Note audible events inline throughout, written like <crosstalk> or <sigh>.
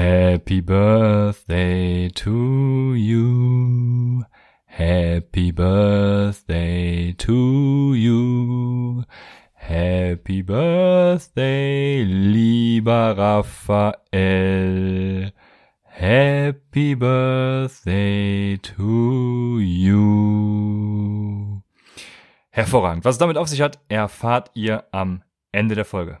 Happy birthday to you. Happy birthday to you. Happy birthday, lieber Raphael. Happy birthday to you. Hervorragend. Was es damit auf sich hat, erfahrt ihr am Ende der Folge.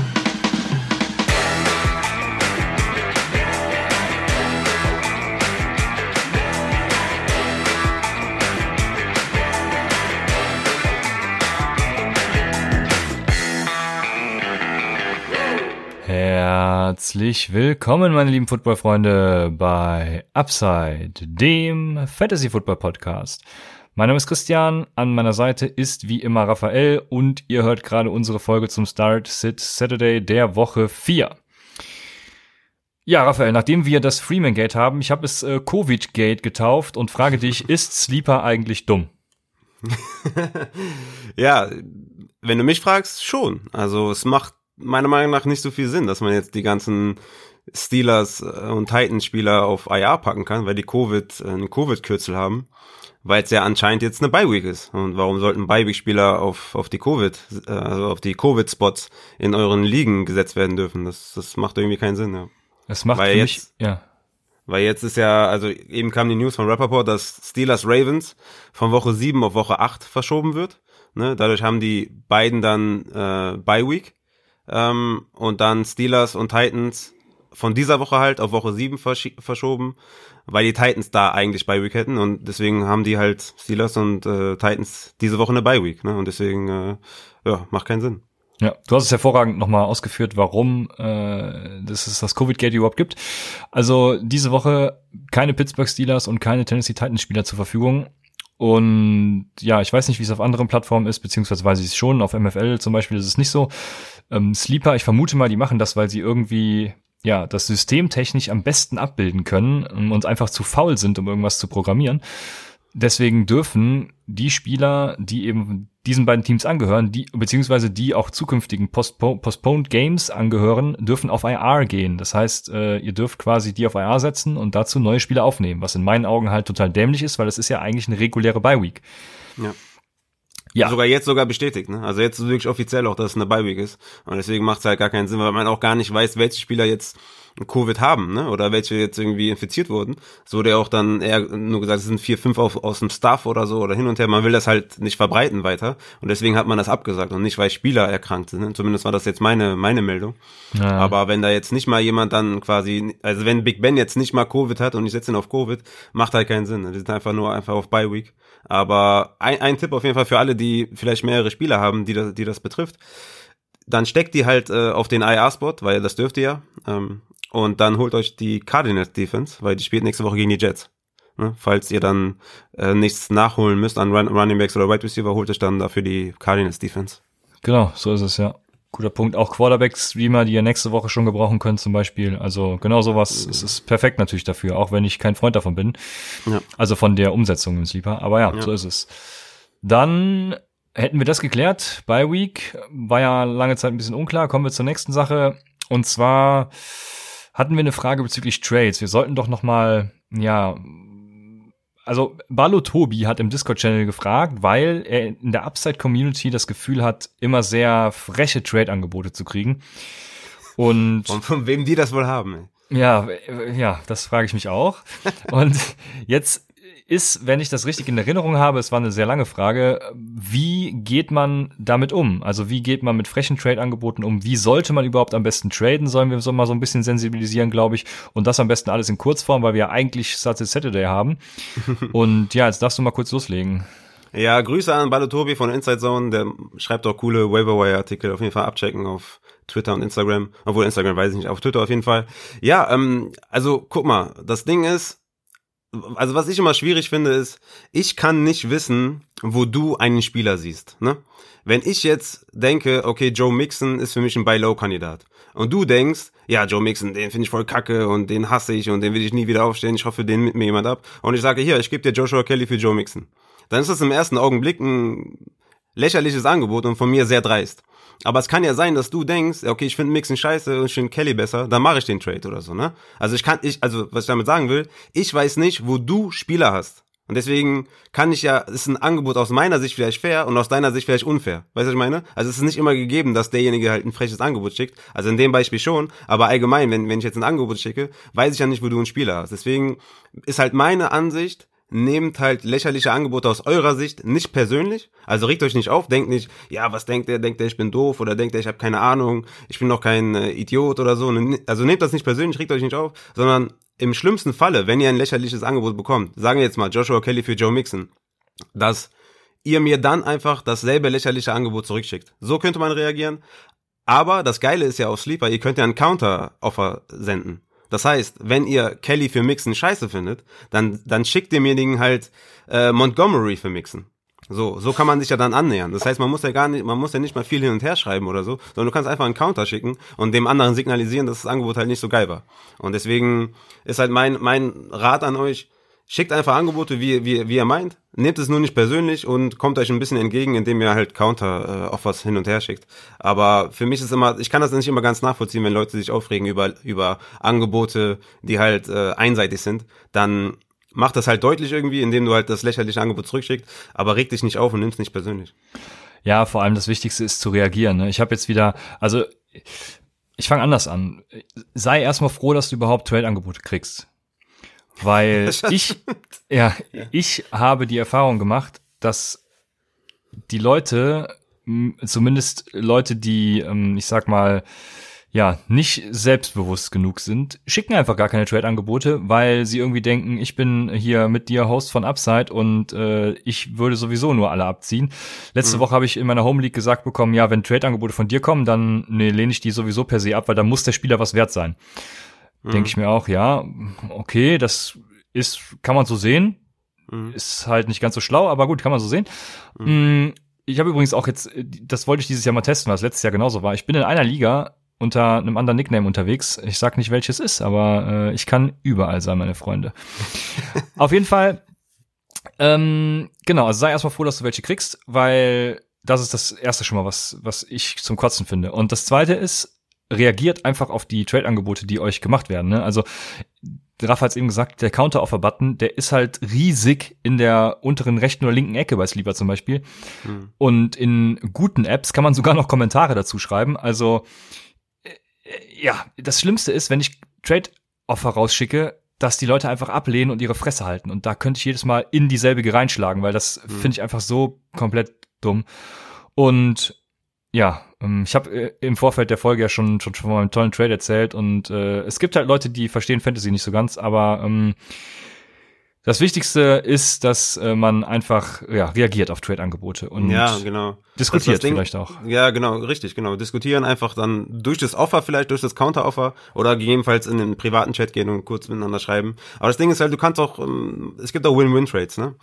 Herzlich willkommen, meine lieben Footballfreunde, bei Upside, dem Fantasy Football Podcast. Mein Name ist Christian, an meiner Seite ist wie immer Raphael und ihr hört gerade unsere Folge zum Start Sit Saturday der Woche 4. Ja, Raphael, nachdem wir das Freeman Gate haben, ich habe es äh, Covid Gate getauft und frage dich, <laughs> ist Sleeper eigentlich dumm? <laughs> ja, wenn du mich fragst, schon. Also es macht meiner Meinung nach nicht so viel Sinn, dass man jetzt die ganzen Steelers äh, und Titans-Spieler auf IR packen kann, weil die Covid, äh, einen Covid-Kürzel haben, weil es ja anscheinend jetzt eine Bye-Week ist. Und warum sollten Bye-Week-Spieler auf, auf die Covid, äh, also auf die Covid-Spots in euren Ligen gesetzt werden dürfen? Das, das macht irgendwie keinen Sinn, ja. Es macht weil für jetzt, mich, ja. Weil jetzt ist ja, also eben kam die News von Rappaport, dass Steelers Ravens von Woche 7 auf Woche 8 verschoben wird. Ne? Dadurch haben die beiden dann äh, Bye Week ähm, und dann Steelers und Titans von dieser Woche halt auf Woche 7 versch verschoben, weil die Titans da eigentlich Bye Week hätten und deswegen haben die halt Steelers und äh, Titans diese Woche eine Bye Week, ne? Und deswegen äh, ja, macht keinen Sinn. Ja, du hast es hervorragend nochmal ausgeführt, warum äh, das es das Covid-Gate überhaupt gibt. Also diese Woche keine Pittsburgh Steelers und keine Tennessee Titans Spieler zur Verfügung. Und ja, ich weiß nicht, wie es auf anderen Plattformen ist, beziehungsweise weiß ich es schon. Auf MFL zum Beispiel ist es nicht so. Ähm, Sleeper, ich vermute mal, die machen das, weil sie irgendwie ja das System technisch am besten abbilden können und einfach zu faul sind, um irgendwas zu programmieren. Deswegen dürfen die Spieler, die eben diesen beiden Teams angehören, die beziehungsweise die auch zukünftigen Postpo Postponed Games angehören, dürfen auf IR gehen. Das heißt, äh, ihr dürft quasi die auf IR setzen und dazu neue Spieler aufnehmen, was in meinen Augen halt total dämlich ist, weil das ist ja eigentlich eine reguläre Bye Week. Ja. Ja. Sogar jetzt sogar bestätigt, ne? Also jetzt wirklich offiziell auch, dass es eine Bye Week ist. Und deswegen macht es halt gar keinen Sinn, weil man auch gar nicht weiß, welche Spieler jetzt Covid haben, ne? Oder welche jetzt irgendwie infiziert wurden. Es wurde ja auch dann eher nur gesagt, es sind vier, fünf auf, aus dem Staff oder so oder hin und her. Man will das halt nicht verbreiten weiter. Und deswegen hat man das abgesagt und nicht, weil Spieler erkrankt sind. Ne? Zumindest war das jetzt meine, meine Meldung. Ja. Aber wenn da jetzt nicht mal jemand dann quasi, also wenn Big Ben jetzt nicht mal Covid hat und ich setze ihn auf Covid, macht halt keinen Sinn. Die sind einfach nur einfach auf Bye Week. Aber ein, ein Tipp auf jeden Fall für alle, die vielleicht mehrere Spieler haben, die das, die das betrifft. Dann steckt die halt äh, auf den IR-Spot, weil das dürft ihr ja. Ähm, und dann holt euch die Cardinals Defense, weil die spielt nächste Woche gegen die Jets. Ne? Falls ihr dann äh, nichts nachholen müsst an Run Running Backs oder Wide Receiver, holt euch dann dafür die Cardinals Defense. Genau, so ist es ja. Guter Punkt. Auch Quarterback-Streamer, die ihr nächste Woche schon gebrauchen könnt, zum Beispiel. Also genau sowas. Es ist perfekt natürlich dafür, auch wenn ich kein Freund davon bin. Ja. Also von der Umsetzung im Sleeper. Aber ja, ja, so ist es. Dann hätten wir das geklärt. By Week war ja lange Zeit ein bisschen unklar. Kommen wir zur nächsten Sache. Und zwar hatten wir eine Frage bezüglich Trades. Wir sollten doch noch mal, ja, also Balo Tobi hat im Discord-Channel gefragt, weil er in der Upside-Community das Gefühl hat, immer sehr freche Trade-Angebote zu kriegen. Und von, von wem die das wohl haben? Ja, ja, das frage ich mich auch. <laughs> Und jetzt ist, wenn ich das richtig in Erinnerung habe, es war eine sehr lange Frage, wie geht man damit um? Also wie geht man mit frechen Trade-Angeboten um? Wie sollte man überhaupt am besten traden? Sollen wir so mal so ein bisschen sensibilisieren, glaube ich. Und das am besten alles in Kurzform, weil wir ja eigentlich Saturday Saturday haben. <laughs> Und ja, jetzt darfst du mal kurz loslegen. Ja, Grüße an Balotobi von Inside Zone, der schreibt auch coole Waiverwire-Artikel, auf jeden Fall abchecken auf Twitter und Instagram, obwohl Instagram weiß ich nicht, auf Twitter auf jeden Fall. Ja, ähm, also guck mal, das Ding ist, also was ich immer schwierig finde, ist, ich kann nicht wissen, wo du einen Spieler siehst. Ne? Wenn ich jetzt denke, okay, Joe Mixon ist für mich ein Buy-Low-Kandidat und du denkst, ja, Joe Mixon, den finde ich voll kacke und den hasse ich und den will ich nie wieder aufstehen, ich hoffe, den mit mir jemand ab und ich sage, hier, ich gebe dir Joshua Kelly für Joe Mixon. Dann ist das im ersten Augenblick ein lächerliches Angebot und von mir sehr dreist. Aber es kann ja sein, dass du denkst, okay, ich finde Mixon scheiße und ich finde Kelly besser, dann mache ich den Trade oder so, ne? Also ich kann, ich, also was ich damit sagen will, ich weiß nicht, wo du Spieler hast. Und deswegen kann ich ja, ist ein Angebot aus meiner Sicht vielleicht fair und aus deiner Sicht vielleicht unfair. Weißt du, was ich meine? Also es ist nicht immer gegeben, dass derjenige halt ein freches Angebot schickt. Also in dem Beispiel schon, aber allgemein, wenn, wenn ich jetzt ein Angebot schicke, weiß ich ja nicht, wo du einen Spieler hast. Deswegen ist halt meine Ansicht, nehmt halt lächerliche Angebote aus eurer Sicht nicht persönlich. Also regt euch nicht auf, denkt nicht, ja, was denkt der? Denkt der, ich bin doof oder denkt der, ich habe keine Ahnung, ich bin doch kein äh, Idiot oder so. Also nehmt das nicht persönlich, regt euch nicht auf, sondern im schlimmsten Falle, wenn ihr ein lächerliches Angebot bekommt, sagen wir jetzt mal Joshua Kelly für Joe Mixon, dass ihr mir dann einfach dasselbe lächerliche Angebot zurückschickt. So könnte man reagieren. Aber das Geile ist ja auf Sleeper, ihr könnt ja ein Counter-Offer senden. Das heißt, wenn ihr Kelly für Mixen scheiße findet, dann, dann schickt demjenigen halt äh, Montgomery für Mixen. So, so kann man sich ja dann annähern. Das heißt, man muss ja gar nicht, man muss ja nicht mal viel hin und her schreiben oder so, sondern du kannst einfach einen Counter schicken und dem anderen signalisieren, dass das Angebot halt nicht so geil war. Und deswegen ist halt mein, mein Rat an euch, schickt einfach Angebote, wie, wie, wie ihr meint. Nehmt es nur nicht persönlich und kommt euch ein bisschen entgegen, indem ihr halt Counter-Offers äh, hin und her schickt. Aber für mich ist immer, ich kann das nicht immer ganz nachvollziehen, wenn Leute sich aufregen über, über Angebote, die halt äh, einseitig sind. Dann macht das halt deutlich irgendwie, indem du halt das lächerliche Angebot zurückschickst, aber reg dich nicht auf und nimm's nicht persönlich. Ja, vor allem das Wichtigste ist zu reagieren. Ne? Ich habe jetzt wieder, also ich fange anders an. Sei erstmal froh, dass du überhaupt Trade-Angebote kriegst. Weil <laughs> ich, ja, ja, ich habe die Erfahrung gemacht, dass die Leute, zumindest Leute, die, ähm, ich sag mal, ja, nicht selbstbewusst genug sind, schicken einfach gar keine Trade-Angebote, weil sie irgendwie denken, ich bin hier mit dir Host von Upside und äh, ich würde sowieso nur alle abziehen. Letzte mhm. Woche habe ich in meiner Home League gesagt bekommen, ja, wenn Trade-Angebote von dir kommen, dann nee, lehne ich die sowieso per se ab, weil dann muss der Spieler was wert sein. Mhm. Denke ich mir auch, ja, okay, das ist, kann man so sehen. Mhm. Ist halt nicht ganz so schlau, aber gut, kann man so sehen. Mhm. Mm, ich habe übrigens auch jetzt, das wollte ich dieses Jahr mal testen, weil es letztes Jahr genauso war. Ich bin in einer Liga unter einem anderen Nickname unterwegs. Ich sag nicht, welches ist, aber äh, ich kann überall sein, meine Freunde. <laughs> Auf jeden Fall, ähm, genau, also sei erstmal froh, dass du welche kriegst, weil das ist das erste schon mal, was, was ich zum Kotzen finde. Und das zweite ist, reagiert einfach auf die Trade-Angebote, die euch gemacht werden. Ne? Also Rafa hat eben gesagt, der Counter-Offer-Button, der ist halt riesig in der unteren rechten oder linken Ecke bei Sleeper zum Beispiel. Hm. Und in guten Apps kann man sogar noch Kommentare dazu schreiben. Also äh, ja, das Schlimmste ist, wenn ich Trade-Offer rausschicke, dass die Leute einfach ablehnen und ihre Fresse halten. Und da könnte ich jedes Mal in dieselbe reinschlagen, weil das hm. finde ich einfach so komplett dumm. Und ja, ähm, ich habe äh, im Vorfeld der Folge ja schon, schon, von meinem tollen Trade erzählt und äh, es gibt halt Leute, die verstehen Fantasy nicht so ganz, aber ähm, das Wichtigste ist, dass äh, man einfach ja, reagiert auf Trade-Angebote und ja, genau. diskutiert Ding, vielleicht auch. Ja, genau, richtig, genau. Diskutieren einfach dann durch das Offer vielleicht, durch das Counter-Offer oder gegebenenfalls in den privaten Chat gehen und kurz miteinander schreiben. Aber das Ding ist halt, du kannst auch, ähm, es gibt auch Win-Win-Trades, ne?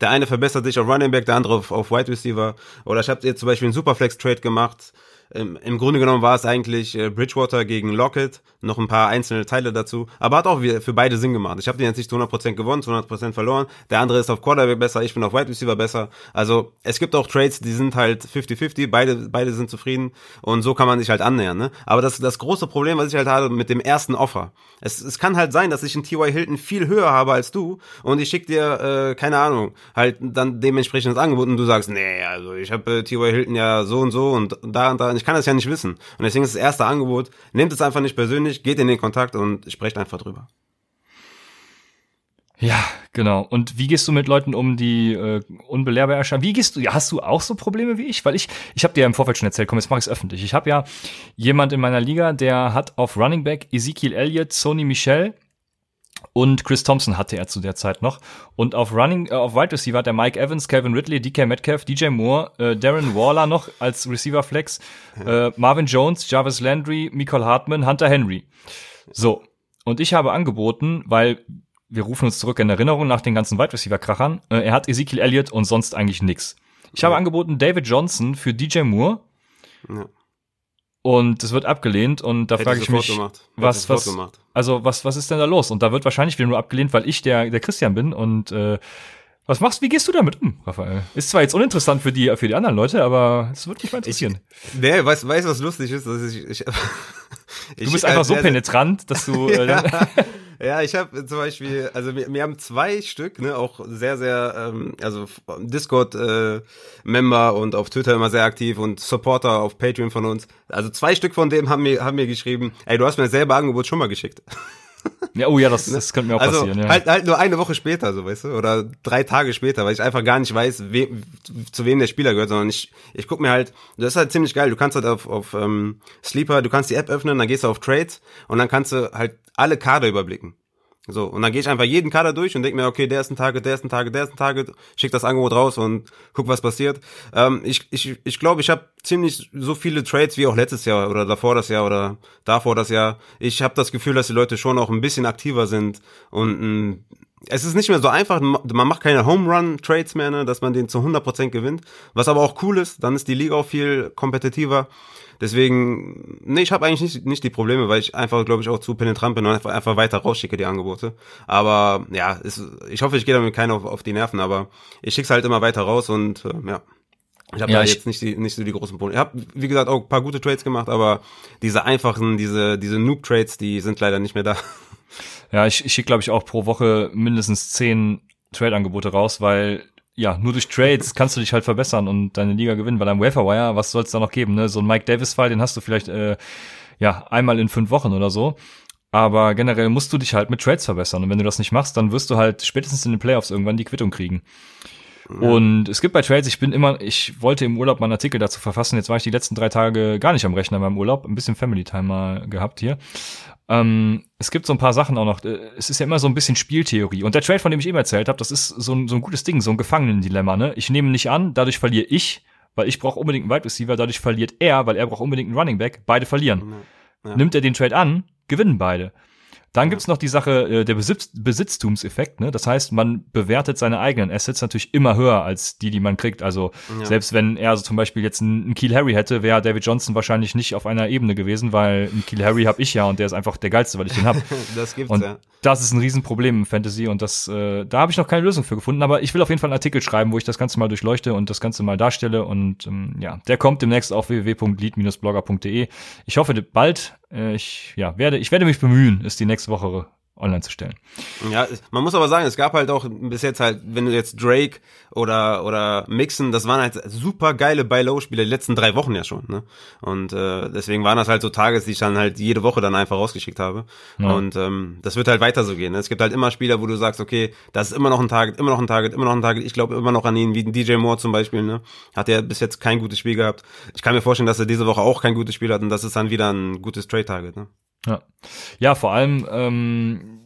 Der eine verbessert sich auf Running Back, der andere auf, auf Wide Receiver. Oder ich habe jetzt zum Beispiel einen Superflex-Trade gemacht im, im Grunde genommen war es eigentlich äh, Bridgewater gegen Lockett, noch ein paar einzelne Teile dazu, aber hat auch für beide Sinn gemacht. Ich habe den jetzt nicht zu 100% gewonnen, zu 100% verloren. Der andere ist auf Quarterback besser, ich bin auf Wide Receiver besser. Also es gibt auch Trades, die sind halt 50-50, beide, beide sind zufrieden und so kann man sich halt annähern. Ne? Aber das, das große Problem, was ich halt habe mit dem ersten Offer, es, es kann halt sein, dass ich einen T.Y. Hilton viel höher habe als du und ich schicke dir, äh, keine Ahnung, halt dann dementsprechend das Angebot und du sagst, nee, also ich habe äh, T.Y. Hilton ja so und so und da und da und ich kann das ja nicht wissen. Und deswegen ist das erste Angebot, nehmt es einfach nicht persönlich, geht in den Kontakt und sprecht einfach drüber. Ja, genau. Und wie gehst du mit Leuten um, die äh, unbelehrbar erscheinen? Wie gehst du? Hast du auch so Probleme wie ich? Weil ich, ich habe dir ja im Vorfeld schon erzählt, komm, jetzt mach ich es öffentlich. Ich habe ja jemand in meiner Liga, der hat auf Running Back Ezekiel Elliott, Sony Michel und Chris Thompson hatte er zu der Zeit noch. Und auf Running, äh, auf Wide Receiver hat er Mike Evans, Kevin Ridley, DK Metcalf, DJ Moore, äh, Darren Waller noch als Receiver Flex, äh, Marvin Jones, Jarvis Landry, Michael Hartman, Hunter Henry. So. Und ich habe angeboten, weil wir rufen uns zurück in Erinnerung nach den ganzen Wide Receiver-Krachern. Äh, er hat Ezekiel Elliott und sonst eigentlich nix. Ich habe angeboten David Johnson für DJ Moore. Ja. Und es wird abgelehnt und da frage ich mich, was, was, also was, was ist denn da los? Und da wird wahrscheinlich wieder nur abgelehnt, weil ich der, der Christian bin und äh, was machst, wie gehst du damit um, Raphael? Ist zwar jetzt uninteressant für die, für die anderen Leute, aber es wird mich mal interessieren. Ich, nee, weißt, weißt, was lustig ist? Dass ich, ich, <laughs> du bist einfach so penetrant, dass du, <laughs> äh, ja. Ja, ich habe zum Beispiel, also wir, wir haben zwei Stück, ne, auch sehr, sehr, ähm, also Discord-Member äh, und auf Twitter immer sehr aktiv und Supporter auf Patreon von uns. Also zwei Stück von dem haben mir, haben mir geschrieben, ey, du hast mir dasselbe Angebot schon mal geschickt. <laughs> Ja, oh ja, das, <laughs> das könnte mir auch also, passieren. Ja. Halt, halt nur eine Woche später, so weißt du, oder drei Tage später, weil ich einfach gar nicht weiß, we, zu wem der Spieler gehört, sondern ich, ich guck mir halt, das ist halt ziemlich geil. Du kannst halt auf, auf ähm, Sleeper, du kannst die App öffnen, dann gehst du auf Trades und dann kannst du halt alle Kader überblicken. So, und dann gehe ich einfach jeden Kader durch und denke mir, okay, der ist ein Target, der ist ein Target, der ist ein Target, schick das Angebot raus und guck, was passiert. Ähm, ich ich, ich glaube, ich habe ziemlich so viele Trades wie auch letztes Jahr oder davor das Jahr oder davor das Jahr. Ich habe das Gefühl, dass die Leute schon auch ein bisschen aktiver sind und ein es ist nicht mehr so einfach, man macht keine Home Run Trades mehr, ne, dass man den zu 100% gewinnt, was aber auch cool ist, dann ist die Liga auch viel kompetitiver. Deswegen, nee, ich habe eigentlich nicht, nicht die Probleme, weil ich einfach, glaube ich, auch zu penetrant bin und einfach, einfach weiter rausschicke die Angebote. Aber ja, es, ich hoffe, ich gehe damit keiner auf, auf die Nerven, aber ich schick's halt immer weiter raus und äh, ja. Ich habe ja, da jetzt nicht, die, nicht so die großen Probleme. Ich habe, wie gesagt, auch ein paar gute Trades gemacht, aber diese einfachen, diese, diese Noob-Trades, die sind leider nicht mehr da. Ja, ich, ich schicke, glaube ich, auch pro Woche mindestens zehn Trade-Angebote raus, weil ja, nur durch Trades <laughs> kannst du dich halt verbessern und deine Liga gewinnen, weil am Waferwire, was soll es da noch geben, ne? So ein Mike Davis-Fall, den hast du vielleicht äh, ja einmal in fünf Wochen oder so. Aber generell musst du dich halt mit Trades verbessern. Und wenn du das nicht machst, dann wirst du halt spätestens in den Playoffs irgendwann die Quittung kriegen. Ja. Und es gibt bei Trades, ich bin immer, ich wollte im Urlaub mal einen Artikel dazu verfassen. Jetzt war ich die letzten drei Tage gar nicht am Rechner beim Urlaub, ein bisschen Family Time mal gehabt hier. Ähm, es gibt so ein paar Sachen auch noch. Äh, es ist ja immer so ein bisschen Spieltheorie. Und der Trade, von dem ich eben erzählt habe, das ist so ein, so ein gutes Ding, so ein Gefangenendilemma. Ne? Ich nehme nicht an, dadurch verliere ich, weil ich brauche unbedingt einen Wide Receiver, dadurch verliert er, weil er braucht unbedingt einen Running Back. Beide verlieren. Ja. Nimmt er den Trade an, gewinnen beide. Dann gibt's noch die Sache äh, der Besitz Besitztumseffekt. Ne? Das heißt, man bewertet seine eigenen Assets natürlich immer höher als die, die man kriegt. Also ja. selbst wenn er also zum Beispiel jetzt einen Kiel Harry hätte, wäre David Johnson wahrscheinlich nicht auf einer Ebene gewesen, weil einen Kiel Harry habe ich ja und der ist einfach der geilste, weil ich den habe. <laughs> das gibt's und ja. Das ist ein Riesenproblem im Fantasy und das, äh, da habe ich noch keine Lösung für gefunden. Aber ich will auf jeden Fall einen Artikel schreiben, wo ich das Ganze mal durchleuchte und das Ganze mal darstelle. Und ähm, ja, der kommt demnächst auf www.lead-blogger.de. Ich hoffe bald. Äh, ich ja werde, ich werde mich bemühen, ist die nächste Woche online zu stellen. Ja, man muss aber sagen, es gab halt auch bis jetzt halt, wenn du jetzt Drake oder oder Mixon, das waren halt super geile Buy-Low-Spieler die letzten drei Wochen ja schon. Ne? Und äh, deswegen waren das halt so Tages, die ich dann halt jede Woche dann einfach rausgeschickt habe. Ja. Und ähm, das wird halt weiter so gehen. Ne? Es gibt halt immer Spieler, wo du sagst, okay, das ist immer noch ein Target, immer noch ein Target, immer noch ein Target. Ich glaube immer noch an ihn, wie DJ Moore zum Beispiel. Ne? Hat er bis jetzt kein gutes Spiel gehabt. Ich kann mir vorstellen, dass er diese Woche auch kein gutes Spiel hat und das ist dann wieder ein gutes Trade-Target. Ne? Ja, ja vor allem, ähm,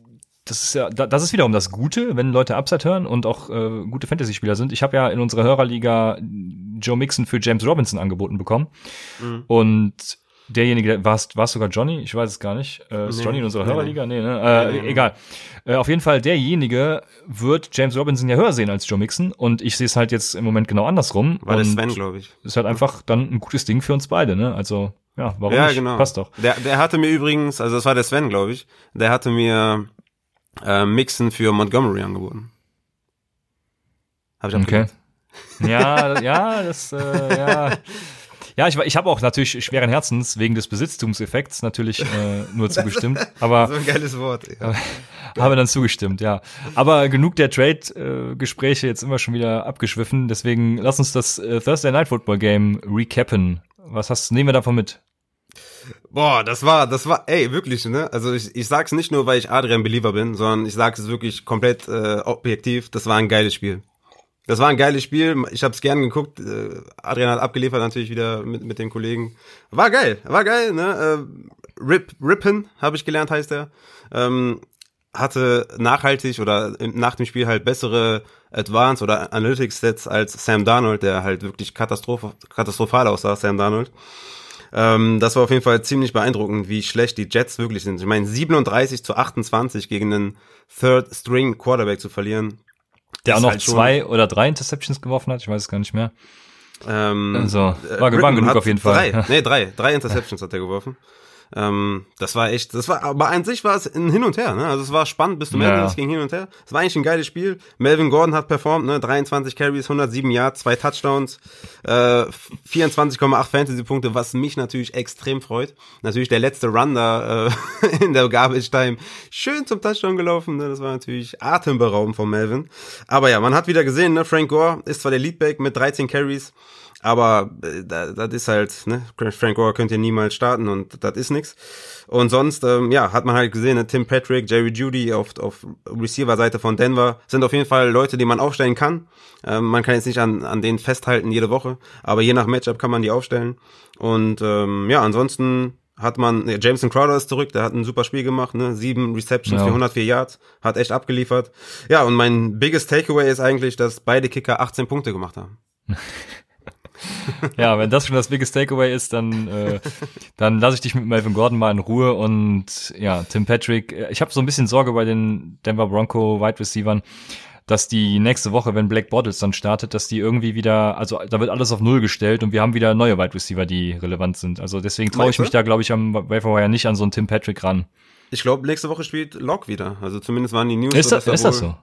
das ist ja, das ist wiederum das Gute, wenn Leute Upside hören und auch äh, gute Fantasy-Spieler sind. Ich habe ja in unserer Hörerliga Joe Mixon für James Robinson angeboten bekommen. Mhm. Und derjenige, war es sogar Johnny? Ich weiß es gar nicht. Äh, ist nee, Johnny in unserer nee, Hörerliga? Nee, ne? Äh, nee, egal. Äh, auf jeden Fall, derjenige wird James Robinson ja höher sehen als Joe Mixon und ich sehe es halt jetzt im Moment genau andersrum. War das Sven, glaube ich. Ist halt einfach dann ein gutes Ding für uns beide, ne? Also, ja, warum ja, nicht? Genau. Passt doch. Der, der hatte mir übrigens, also das war der Sven, glaube ich, der hatte mir äh, Mixon für Montgomery angeboten. Hab ich okay. Ja, <laughs> ja, das, äh, ja. Ja, ich, ich habe auch natürlich schweren Herzens wegen des Besitztumseffekts natürlich äh, nur zugestimmt. <laughs> Aber so ein geiles Wort. Ja. <laughs> habe dann zugestimmt, ja. Aber genug der Trade-Gespräche jetzt immer schon wieder abgeschwiffen. Deswegen lass uns das äh, Thursday Night Football Game recappen. Was hast nehmen wir davon mit? Boah, das war, das war, ey, wirklich, ne? Also ich, ich sag's nicht nur, weil ich Adrian Believer bin, sondern ich sag's wirklich komplett äh, objektiv. Das war ein geiles Spiel. Das war ein geiles Spiel. Ich habe es gern geguckt. Äh, Adrian hat abgeliefert natürlich wieder mit mit dem Kollegen. War geil, war geil. Ne? Äh, Rip Rippen habe ich gelernt heißt er. Ähm, hatte nachhaltig oder nach dem Spiel halt bessere Advanced oder Analytics Sets als Sam Darnold, der halt wirklich katastroph katastrophal aussah, Sam Darnold. Ähm, das war auf jeden Fall ziemlich beeindruckend, wie schlecht die Jets wirklich sind. Ich meine, 37 zu 28 gegen einen Third String Quarterback zu verlieren. Der auch noch halt zwei oder drei Interceptions geworfen hat, ich weiß es gar nicht mehr. Ähm, also, war, äh, genug auf jeden Fall. Drei, nee, drei, drei Interceptions hat er geworfen. <laughs> Ähm, das war echt, das war, aber an sich war es ein Hin und Her, ne? Also es war spannend bis zum ja. Ende, es ging hin und her. Es war eigentlich ein geiles Spiel. Melvin Gordon hat performt, ne? 23 Carries, 107 Yards, zwei Touchdowns, äh, 24,8 Fantasy-Punkte, was mich natürlich extrem freut. Natürlich der letzte Run da äh, <laughs> in der Garbage Time schön zum Touchdown gelaufen, ne? Das war natürlich atemberaubend von Melvin. Aber ja, man hat wieder gesehen, ne? Frank Gore ist zwar der Leadback mit 13 Carries, aber äh, das ist halt, ne, Frank Gore könnt ihr niemals starten und das ist nix. Und sonst, ähm, ja, hat man halt gesehen, ne, Tim Patrick, Jerry Judy auf, auf Receiver-Seite von Denver sind auf jeden Fall Leute, die man aufstellen kann. Ähm, man kann jetzt nicht an, an denen festhalten jede Woche, aber je nach Matchup kann man die aufstellen. Und ähm, ja, ansonsten hat man, ne, Jameson Crowder ist zurück, der hat ein super Spiel gemacht, ne? Sieben Receptions ja. für 104 Yards, hat echt abgeliefert. Ja, und mein biggest Takeaway ist eigentlich, dass beide Kicker 18 Punkte gemacht haben. <laughs> <laughs> ja, wenn das schon das biggest Takeaway ist, dann, äh, dann lasse ich dich mit Melvin Gordon mal in Ruhe und ja, Tim Patrick. Äh, ich habe so ein bisschen Sorge bei den Denver Bronco Wide Receivers, dass die nächste Woche, wenn Black Bottles dann startet, dass die irgendwie wieder, also da wird alles auf Null gestellt und wir haben wieder neue Wide Receiver, die relevant sind. Also deswegen traue ich mich da, glaube ich, am Waferwire nicht an so einen Tim Patrick ran. Ich glaube, nächste Woche spielt Locke wieder. Also zumindest waren die News. Ist, das, ist das so?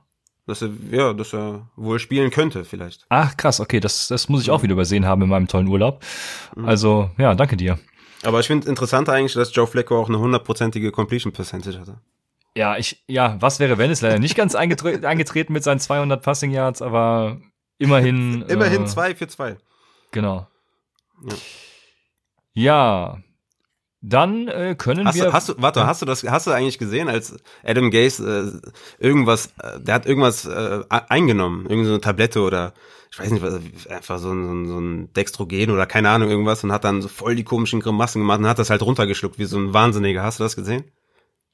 Dass er, ja, dass er wohl spielen könnte, vielleicht. Ach, krass, okay, das, das muss ich auch wieder übersehen haben in meinem tollen Urlaub. Mhm. Also, ja, danke dir. Aber ich finde interessant eigentlich, dass Joe Flacco auch eine hundertprozentige Completion Percentage hatte. Ja, ich, ja, was wäre, wenn es leider nicht ganz eingetre <laughs> eingetreten mit seinen 200 Passing Yards, aber immerhin. <laughs> immerhin äh, zwei für zwei. Genau. Ja. ja, dann äh, können hast wir. Du, hast du, warte, ja. hast du das, hast du eigentlich gesehen, als Adam Gaze äh, irgendwas, äh, der hat irgendwas äh, eingenommen, irgendeine so Tablette oder ich weiß nicht, was, einfach so ein, so ein Dextrogen oder keine Ahnung irgendwas und hat dann so voll die komischen Grimassen gemacht und hat das halt runtergeschluckt wie so ein Wahnsinniger. Hast du das gesehen?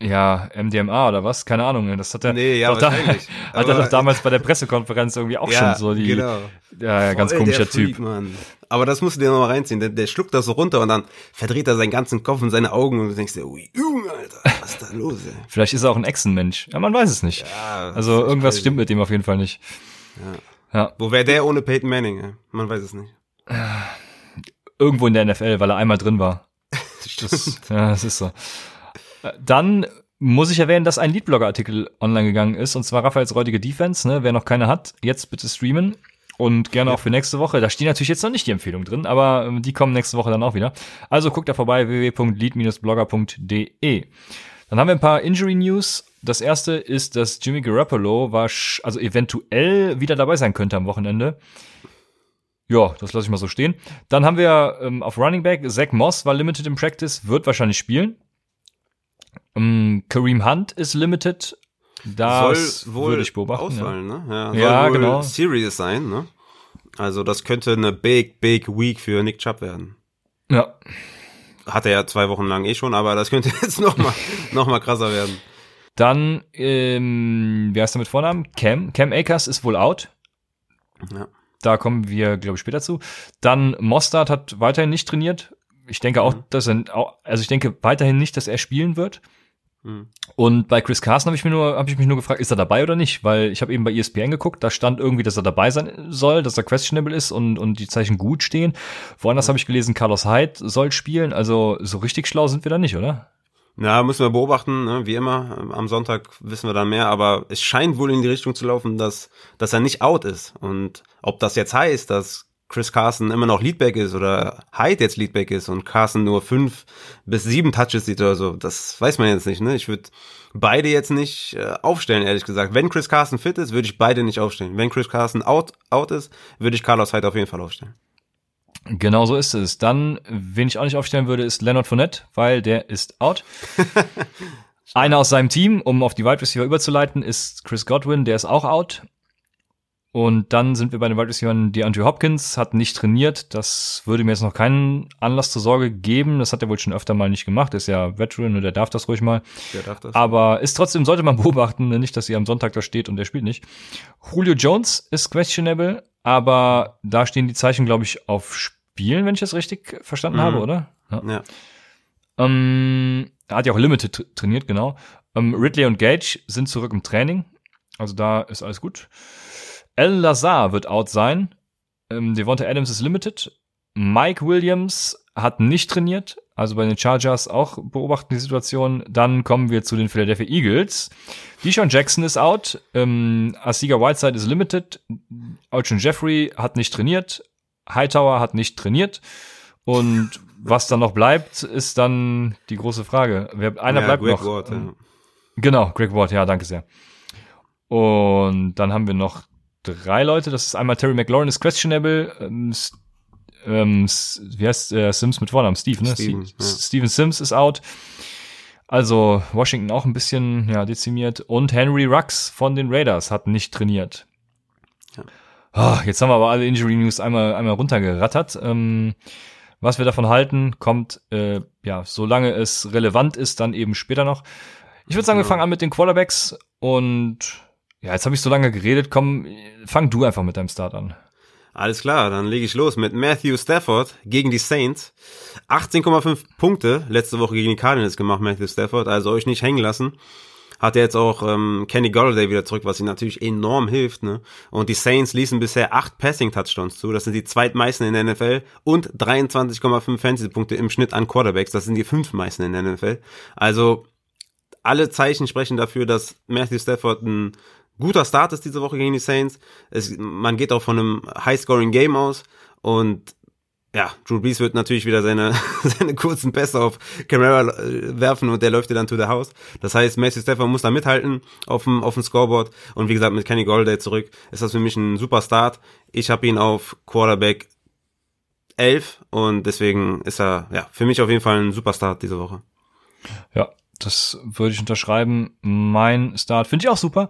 Ja, MDMA oder was? Keine Ahnung. Das hat er, nee, ja, da, <laughs> hat er doch damals bei der Pressekonferenz irgendwie auch ja, schon so die. Genau. Ja, ja ganz komischer Freak, Typ. Mann. Aber das musst du dir noch mal reinziehen. Der, der schluckt das so runter und dann verdreht er seinen ganzen Kopf und seine Augen und du denkst dir, ui, Junge, Alter, was ist da los, ey? Vielleicht ist er auch ein Echsenmensch. Ja, man weiß es nicht. Ja, also irgendwas crazy. stimmt mit dem auf jeden Fall nicht. Ja. ja. Wo wäre der ohne Peyton Manning? Ey? Man weiß es nicht. Irgendwo in der NFL, weil er einmal drin war. <laughs> das, ja, das ist so. Dann muss ich erwähnen, dass ein Leadblogger-Artikel online gegangen ist, und zwar Raphaels räudige Defense. Ne? Wer noch keine hat, jetzt bitte streamen. Und gerne auch für nächste Woche. Da stehen natürlich jetzt noch nicht die Empfehlungen drin, aber ähm, die kommen nächste Woche dann auch wieder. Also guckt da vorbei, www.lead-blogger.de. Dann haben wir ein paar Injury News. Das erste ist, dass Jimmy Garoppolo war, also eventuell wieder dabei sein könnte am Wochenende. Ja, das lasse ich mal so stehen. Dann haben wir ähm, auf Running Back, Zach Moss war limited in Practice, wird wahrscheinlich spielen. Um, ähm, Kareem Hunt ist limited. Das soll wohl würde ich beobachten. Ausfallen, ja. ne? Ja, soll ja genau. Serious sein, ne? Also das könnte eine big, big week für Nick Chubb werden. Ja. Hat er ja zwei Wochen lang eh schon, aber das könnte <laughs> jetzt noch mal, noch mal krasser werden. Dann, ähm, wie heißt er mit Vornamen? Cam. Cam Akers ist wohl out. Ja. Da kommen wir, glaube ich, später zu. Dann Mostard hat weiterhin nicht trainiert. Ich denke auch, mhm. dass er, also ich denke weiterhin nicht, dass er spielen wird. Mhm. Und bei Chris Carson habe ich mir nur, habe ich mich nur gefragt, ist er dabei oder nicht? Weil ich habe eben bei ESPN geguckt, da stand irgendwie, dass er dabei sein soll, dass er questionable ist und, und die Zeichen gut stehen. Woanders mhm. habe ich gelesen, Carlos Hyde soll spielen. Also so richtig schlau sind wir da nicht, oder? Ja, müssen wir beobachten, ne? wie immer. Am Sonntag wissen wir dann mehr, aber es scheint wohl in die Richtung zu laufen, dass, dass er nicht out ist. Und ob das jetzt heißt, dass Chris Carson immer noch Leadback ist oder Hyde jetzt Leadback ist und Carson nur fünf bis sieben Touches sieht oder so, das weiß man jetzt nicht. Ne? Ich würde beide jetzt nicht äh, aufstellen, ehrlich gesagt. Wenn Chris Carson fit ist, würde ich beide nicht aufstellen. Wenn Chris Carson out, out ist, würde ich Carlos Hyde auf jeden Fall aufstellen. Genau so ist es. Dann, wen ich auch nicht aufstellen würde, ist Leonard Fournette, weil der ist out. <laughs> Einer aus seinem Team, um auf die Wide Receiver überzuleiten, ist Chris Godwin, der ist auch out. Und dann sind wir bei den Wide Receivers. Die Andrew Hopkins hat nicht trainiert. Das würde mir jetzt noch keinen Anlass zur Sorge geben. Das hat er wohl schon öfter mal nicht gemacht. Ist ja Veteran und der darf das ruhig mal. Der darf das. Aber ist trotzdem, sollte man <laughs> beobachten, ne? nicht, dass sie am Sonntag da steht und der spielt nicht. Julio Jones ist questionable, aber da stehen die Zeichen, glaube ich, auf Spielen, wenn ich das richtig verstanden mhm. habe, oder? Ja. ja. Ähm, er hat ja auch Limited trainiert, genau. Ähm, Ridley und Gage sind zurück im Training. Also da ist alles gut. Alan Lazar wird out sein. Ähm, Devonta Adams ist limited. Mike Williams hat nicht trainiert, also bei den Chargers auch beobachten die Situation. Dann kommen wir zu den Philadelphia Eagles. Deshaun Jackson ist out, ähm, Asiga Whiteside ist limited, Alshon Jeffrey hat nicht trainiert, Hightower hat nicht trainiert und was dann noch bleibt, ist dann die große Frage. Wer, einer ja, bleibt Greg noch. Ward, ja. Genau, Greg Ward, ja, danke sehr. Und dann haben wir noch drei Leute. Das ist einmal Terry McLaurin ist questionable, ähm, ähm, wie heißt äh, Sims mit Vornamen? Steve, ne? Steven, ja. Steven Sims ist out. Also Washington auch ein bisschen ja, dezimiert. Und Henry Rux von den Raiders hat nicht trainiert. Ja. Oh, jetzt haben wir aber alle Injury News einmal, einmal runtergerattert. Ähm, was wir davon halten, kommt, äh, ja, solange es relevant ist, dann eben später noch. Ich würde sagen, wir fangen an mit den Quarterbacks und ja, jetzt habe ich so lange geredet. Komm, fang du einfach mit deinem Start an. Alles klar, dann lege ich los mit Matthew Stafford gegen die Saints. 18,5 Punkte letzte Woche gegen die Cardinals gemacht, Matthew Stafford, also euch nicht hängen lassen. Hat er jetzt auch ähm, Kenny Golladay wieder zurück, was ihm natürlich enorm hilft. Ne? Und die Saints ließen bisher acht Passing-Touchdowns zu. Das sind die zweitmeisten in der NFL. Und 23,5 Fantasy-Punkte im Schnitt an Quarterbacks. Das sind die fünf meisten in der NFL. Also alle Zeichen sprechen dafür, dass Matthew Stafford ein guter Start ist diese Woche gegen die Saints. Es, man geht auch von einem High-Scoring-Game aus und ja, Drew Brees wird natürlich wieder seine, <laughs> seine kurzen Pässe auf Camara äh, werfen und der läuft dir dann to the house. Das heißt, Messi Stefan muss da mithalten auf dem, auf dem Scoreboard. Und wie gesagt, mit Kenny Golday zurück ist das für mich ein super Start. Ich habe ihn auf Quarterback 11 und deswegen ist er ja für mich auf jeden Fall ein super Start diese Woche. Ja, das würde ich unterschreiben. Mein Start finde ich auch super.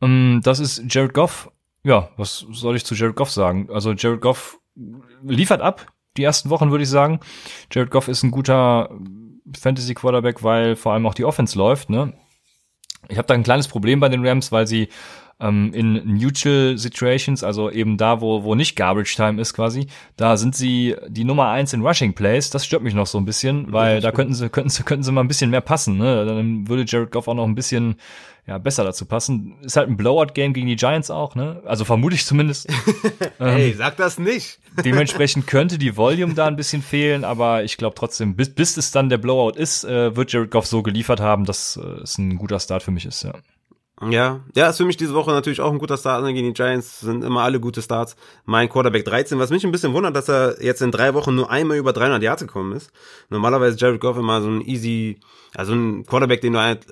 Ähm, das ist Jared Goff. Ja, was soll ich zu Jared Goff sagen? Also Jared Goff liefert ab, die ersten Wochen würde ich sagen. Jared Goff ist ein guter Fantasy Quarterback, weil vor allem auch die Offense läuft. Ne? Ich habe da ein kleines Problem bei den Rams, weil sie ähm, in Neutral Situations, also eben da, wo, wo nicht Garbage Time ist quasi, da sind sie die Nummer eins in Rushing Plays. Das stört mich noch so ein bisschen, weil da könnten sie, könnten sie, könnten sie mal ein bisschen mehr passen. Ne? Dann würde Jared Goff auch noch ein bisschen ja, besser dazu passen. Ist halt ein Blowout-Game gegen die Giants auch, ne? Also vermute ich zumindest. hey, <laughs> ähm, sag das nicht. dementsprechend könnte die Volume da ein bisschen fehlen, aber ich glaube trotzdem, bis, bis es dann der Blowout ist, äh, wird Jared Goff so geliefert haben, dass äh, es ein guter Start für mich ist, ja. Ja, ja, ist für mich diese Woche natürlich auch ein guter Start ne, gegen die Giants, sind immer alle gute Starts. Mein Quarterback 13, was mich ein bisschen wundert, dass er jetzt in drei Wochen nur einmal über 300 Yards gekommen ist. Normalerweise ist Jared Goff immer so ein easy, also ein Quarterback, den du halt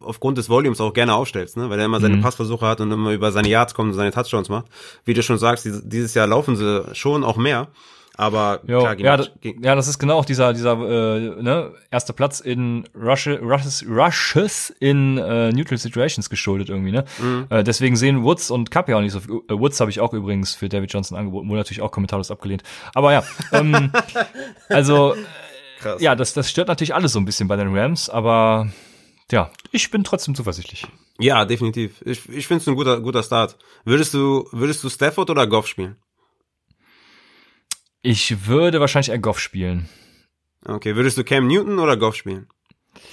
aufgrund des Volumes auch gerne aufstellst, ne? weil er immer seine mhm. Passversuche hat und immer über seine Yards kommt und seine Touchdowns macht. Wie du schon sagst, dieses Jahr laufen sie schon auch mehr. Aber jo, klar, ja, das, ja, das ist genau auch dieser dieser äh, ne, erste Platz in Rushes, Rushes, Rushes in äh, Neutral Situations geschuldet irgendwie. Ne? Mhm. Äh, deswegen sehen Woods und Cup ja auch nicht so viel. Äh, Woods habe ich auch übrigens für David Johnson angeboten, wurde natürlich auch kommentarlos abgelehnt. Aber ja, <laughs> ähm, also Krass. ja, das das stört natürlich alles so ein bisschen bei den Rams, aber ja, ich bin trotzdem zuversichtlich. Ja, definitiv. Ich, ich finde es ein guter, guter Start. Würdest du, würdest du Stafford oder Goff spielen? Ich würde wahrscheinlich eher Goff spielen. Okay, würdest du Cam Newton oder Goff spielen?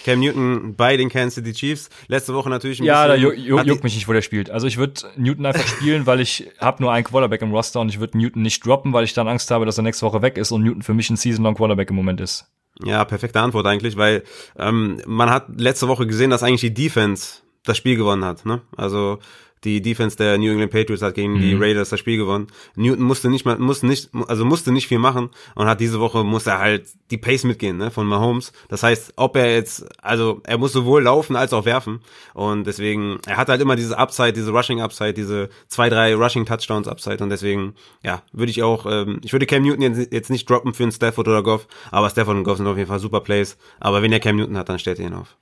Cam Newton bei den Kansas City Chiefs. Letzte Woche natürlich ein ja, bisschen. Ja, da juckt juck mich nicht, wo der spielt. Also ich würde Newton einfach spielen, weil ich habe nur einen Quarterback im Roster und ich würde Newton nicht droppen, weil ich dann Angst habe, dass er nächste Woche weg ist und Newton für mich ein Season-Long Quarterback im Moment ist. Ja, perfekte Antwort eigentlich, weil ähm, man hat letzte Woche gesehen, dass eigentlich die Defense das Spiel gewonnen hat. Ne? Also die Defense der New England Patriots hat gegen mhm. die Raiders das Spiel gewonnen. Newton musste nicht mal, musste nicht, also musste nicht viel machen und hat diese Woche muss er halt die Pace mitgehen, ne, von Mahomes. Das heißt, ob er jetzt, also er muss sowohl laufen als auch werfen und deswegen, er hat halt immer diese Upside, diese Rushing Upside, diese zwei, drei Rushing Touchdowns Upside und deswegen, ja, würde ich auch, ähm, ich würde Cam Newton jetzt, jetzt nicht droppen für einen Stafford oder Goff, aber Stafford und Goff sind auf jeden Fall super Plays. Aber wenn er Cam Newton hat, dann stellt er ihn auf.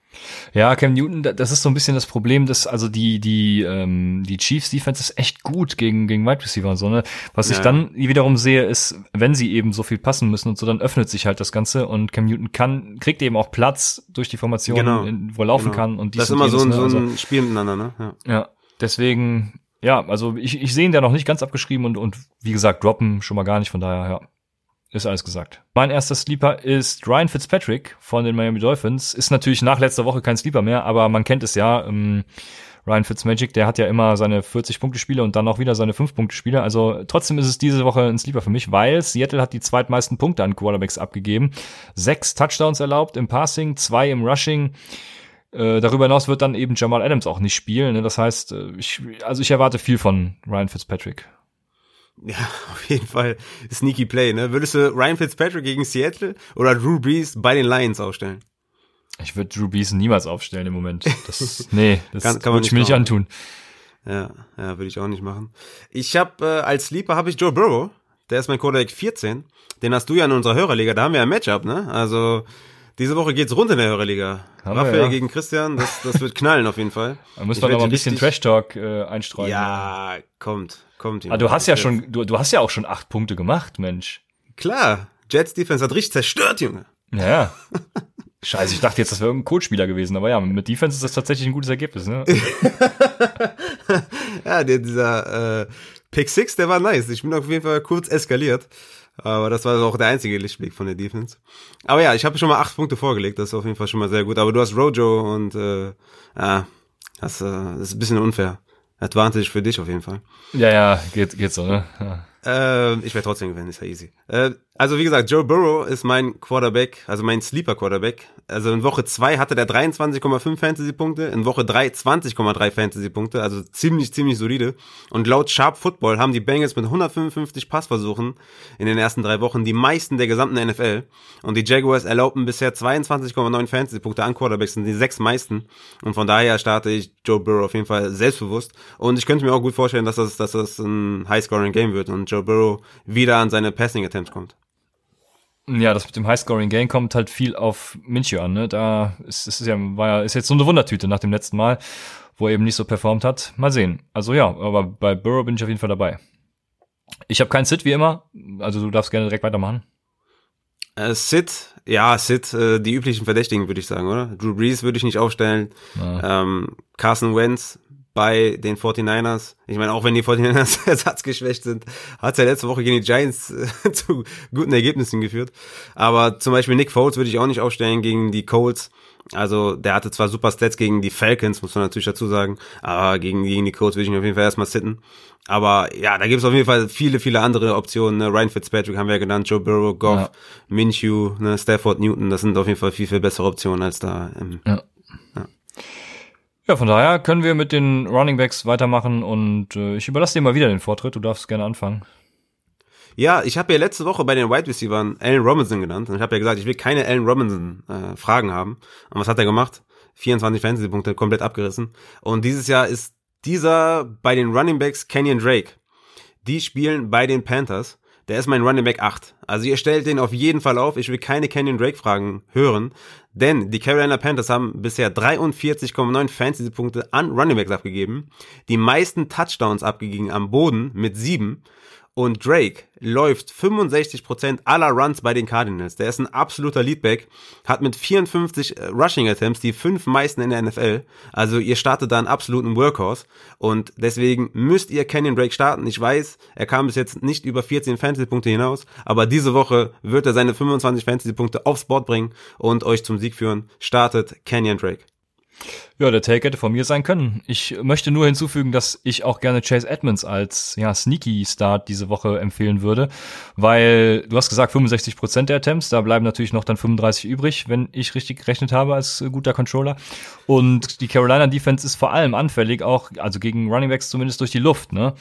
Ja, Cam Newton, das ist so ein bisschen das Problem, dass also die die ähm, die Chiefs Defense ist echt gut gegen gegen Wide Receiver und so ne. Was ja. ich dann wiederum sehe, ist, wenn sie eben so viel passen müssen und so, dann öffnet sich halt das Ganze und Cam Newton kann kriegt eben auch Platz durch die Formation, genau. wo er laufen genau. kann und die das ist immer so ein, ne? so ein also, Spiel miteinander, ne? Ja. ja, deswegen ja, also ich ich sehe ihn da noch nicht ganz abgeschrieben und und wie gesagt droppen schon mal gar nicht, von daher ja ist alles gesagt. Mein erster Sleeper ist Ryan Fitzpatrick von den Miami Dolphins. Ist natürlich nach letzter Woche kein Sleeper mehr, aber man kennt es ja. Ähm, Ryan Fitzmagic, der hat ja immer seine 40-Punkte-Spiele und dann auch wieder seine 5-Punkte-Spiele. Also trotzdem ist es diese Woche ein Sleeper für mich, weil Seattle hat die zweitmeisten Punkte an Quarterbacks abgegeben. Sechs Touchdowns erlaubt im Passing, zwei im Rushing. Äh, darüber hinaus wird dann eben Jamal Adams auch nicht spielen. Ne? Das heißt, äh, ich, also ich erwarte viel von Ryan Fitzpatrick. Ja, <laughs> auf jeden Fall sneaky Play. Ne? Würdest du Ryan Fitzpatrick gegen Seattle oder Drew Brees bei den Lions aufstellen? Ich würde Drew Brees niemals aufstellen im Moment. Das, <laughs> nee, das kann, kann würde ich mir nicht antun. Ja, ja, würde ich auch nicht machen. Ich habe äh, als Sleeper habe ich Joe Burrow. Der ist mein Quarterback 14. Den hast du ja in unserer Hörerliga. Da haben wir ein Matchup, ne? Also diese Woche geht's rund in der Hörerliga. Haben Raphael ja. gegen Christian, das, das wird knallen auf jeden Fall. Da muss man noch mal ein bisschen Trash Talk äh, einstreuen. Ja, kommt, kommt. Aber du hast ja schon, du, du hast ja auch schon acht Punkte gemacht, Mensch. Klar, Jets Defense hat richtig zerstört, Junge. Ja. Scheiße, ich dachte jetzt, das wäre irgendein Coach-Spieler gewesen, aber ja, mit Defense ist das tatsächlich ein gutes Ergebnis, ne? <laughs> ja, der, dieser äh, Pick 6, der war nice. Ich bin auf jeden Fall kurz eskaliert. Aber das war auch der einzige Lichtblick von der Defense. Aber ja, ich habe schon mal acht Punkte vorgelegt, das ist auf jeden Fall schon mal sehr gut. Aber du hast Rojo und äh, ja, das, äh, das ist ein bisschen unfair. Advantage für dich auf jeden Fall. Ja, ja, geht, geht so, ne? Ja. Äh, ich werde trotzdem gewinnen, ist ja easy. Äh, also wie gesagt, Joe Burrow ist mein Quarterback, also mein Sleeper Quarterback. Also in Woche 2 hatte der 23,5 Fantasy-Punkte, in Woche 3 20,3 Fantasy-Punkte, also ziemlich, ziemlich solide. Und laut Sharp Football haben die Bengals mit 155 Passversuchen in den ersten drei Wochen die meisten der gesamten NFL. Und die Jaguars erlaubten bisher 22,9 Fantasy-Punkte an Quarterbacks, sind die sechs meisten. Und von daher starte ich Joe Burrow auf jeden Fall selbstbewusst. Und ich könnte mir auch gut vorstellen, dass das, dass das ein High-Scoring-Game wird und Joe Burrow wieder an seine Passing-Attempts kommt. Ja, das mit dem High-Scoring-Game kommt halt viel auf Minchio an. Ne? Da ist, ist, ja, war ja, ist jetzt so eine Wundertüte nach dem letzten Mal, wo er eben nicht so performt hat. Mal sehen. Also ja, aber bei Burrow bin ich auf jeden Fall dabei. Ich habe keinen Sit wie immer, also du darfst gerne direkt weitermachen. Äh, Sit, ja, Sit, äh, die üblichen Verdächtigen würde ich sagen, oder? Drew Brees würde ich nicht aufstellen. Ja. Ähm, Carson Wentz bei den 49ers. Ich meine, auch wenn die 49ers <laughs> ersatzgeschwächt sind, hat es ja letzte Woche gegen die Giants äh, <laughs> zu guten Ergebnissen geführt. Aber zum Beispiel Nick Foles würde ich auch nicht aufstellen gegen die Colts. Also der hatte zwar super Stats gegen die Falcons, muss man natürlich dazu sagen, aber gegen, gegen die Colts würde ich auf jeden Fall erstmal sitten. Aber ja, da gibt es auf jeden Fall viele, viele andere Optionen. Ne? Ryan Fitzpatrick haben wir ja genannt, Joe Burrow, Goff, ja. Minshew, ne? Stafford, Newton. Das sind auf jeden Fall viel, viel bessere Optionen als da. Ähm, ja. Ja, von daher können wir mit den Running Backs weitermachen und äh, ich überlasse dir mal wieder den Vortritt. Du darfst gerne anfangen. Ja, ich habe ja letzte Woche bei den Wide Receivers Allen Robinson genannt und ich habe ja gesagt, ich will keine Allen Robinson äh, Fragen haben. Und was hat er gemacht? 24 Fantasy-Punkte komplett abgerissen. Und dieses Jahr ist dieser bei den Running Backs Kenyon Drake. Die spielen bei den Panthers. Der ist mein Running Back 8. Also ihr stellt den auf jeden Fall auf. Ich will keine Kenyon Drake Fragen hören. Denn die Carolina Panthers haben bisher 43,9 Fantasy-Punkte an Running Backs abgegeben. Die meisten Touchdowns abgegeben am Boden mit sieben. Und Drake läuft 65% aller Runs bei den Cardinals. Der ist ein absoluter Leadback, hat mit 54 äh, Rushing Attempts die fünf meisten in der NFL. Also ihr startet da einen absoluten Workhorse. Und deswegen müsst ihr Kenyon Drake starten. Ich weiß, er kam bis jetzt nicht über 14 Fantasy-Punkte hinaus, aber diese Woche wird er seine 25 Fantasy-Punkte aufs Board bringen und euch zum Sieg führen. Startet Kenyon Drake. Ja, der Take hätte von mir sein können. Ich möchte nur hinzufügen, dass ich auch gerne Chase Edmonds als ja, Sneaky Start diese Woche empfehlen würde, weil du hast gesagt 65 Prozent der Attempts, da bleiben natürlich noch dann 35 übrig, wenn ich richtig gerechnet habe als guter Controller. Und die Carolina Defense ist vor allem anfällig, auch also gegen Running Backs zumindest durch die Luft. Ne?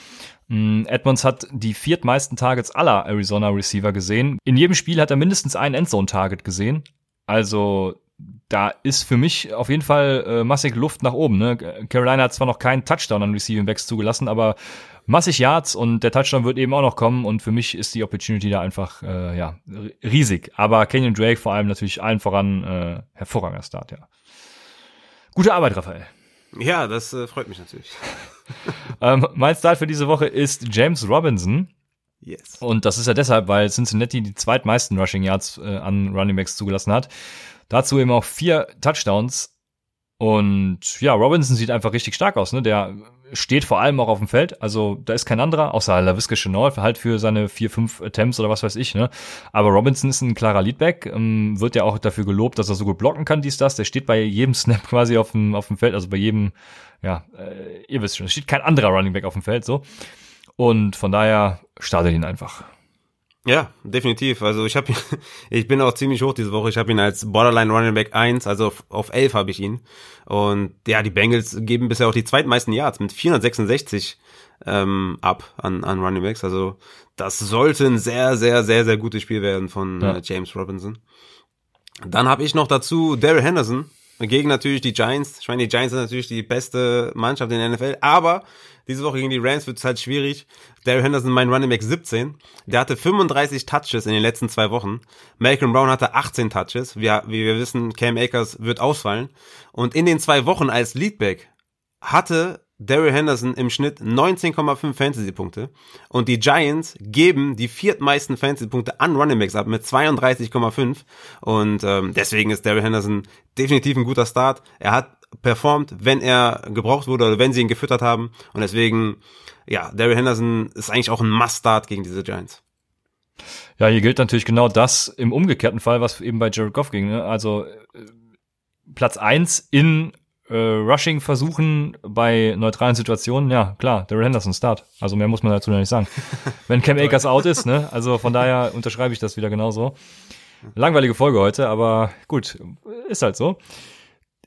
Mm, Edmonds hat die viertmeisten Targets aller Arizona Receiver gesehen. In jedem Spiel hat er mindestens ein Endzone-Target gesehen. Also da ist für mich auf jeden Fall äh, massig Luft nach oben. Ne? Carolina hat zwar noch keinen Touchdown an Receiving Backs zugelassen, aber massig Yards und der Touchdown wird eben auch noch kommen und für mich ist die Opportunity da einfach äh, ja riesig. Aber Kenyon Drake vor allem natürlich allen voran äh, hervorragender Start, ja. Gute Arbeit, Raphael. Ja, das äh, freut mich natürlich. <laughs> ähm, mein Start für diese Woche ist James Robinson. Yes. Und das ist ja deshalb, weil Cincinnati die zweitmeisten Rushing Yards äh, an Running Backs zugelassen hat. Dazu eben auch vier Touchdowns. Und ja, Robinson sieht einfach richtig stark aus, ne? Der steht vor allem auch auf dem Feld. Also da ist kein anderer, außer LaVisca Chenault, halt für seine vier, fünf Attempts oder was weiß ich, ne? Aber Robinson ist ein klarer Leadback, ähm, wird ja auch dafür gelobt, dass er so gut blocken kann, dies, das. Der steht bei jedem Snap <laughs> quasi auf dem, auf dem Feld, also bei jedem, ja, äh, ihr wisst schon, es steht kein anderer Running Back auf dem Feld, so. Und von daher startet ihn einfach. Ja, definitiv. Also ich habe <laughs> ich bin auch ziemlich hoch diese Woche. Ich habe ihn als Borderline Running Back 1, also auf, auf 11 habe ich ihn. Und ja, die Bengals geben bisher auch die zweitmeisten Yards mit 466 ähm, ab an, an Running Backs. Also das sollte ein sehr, sehr, sehr, sehr gutes Spiel werden von ja. äh, James Robinson. Dann habe ich noch dazu Daryl Henderson gegen natürlich die Giants. Ich meine, die Giants sind natürlich die beste Mannschaft in der NFL, aber diese Woche gegen die Rams wird es halt schwierig. Daryl Henderson, mein Running Back 17, der hatte 35 Touches in den letzten zwei Wochen. Malcolm Brown hatte 18 Touches. Wir, wie wir wissen, Cam Akers wird ausfallen. Und in den zwei Wochen als Leadback hatte Daryl Henderson im Schnitt 19,5 Fantasy-Punkte und die Giants geben die viertmeisten Fantasy-Punkte an Running Backs ab mit 32,5 und ähm, deswegen ist Daryl Henderson definitiv ein guter Start. Er hat performt, wenn er gebraucht wurde oder wenn sie ihn gefüttert haben und deswegen, ja, Daryl Henderson ist eigentlich auch ein Must-Start gegen diese Giants. Ja, hier gilt natürlich genau das im umgekehrten Fall, was eben bei Jared Goff ging. Ne? Also äh, Platz eins in äh, Rushing versuchen bei neutralen Situationen, ja, klar, Daryl Henderson Start. Also mehr muss man dazu nicht sagen. <laughs> Wenn Cam Akers out ist, ne? Also von daher unterschreibe ich das wieder genauso. Langweilige Folge heute, aber gut, ist halt so.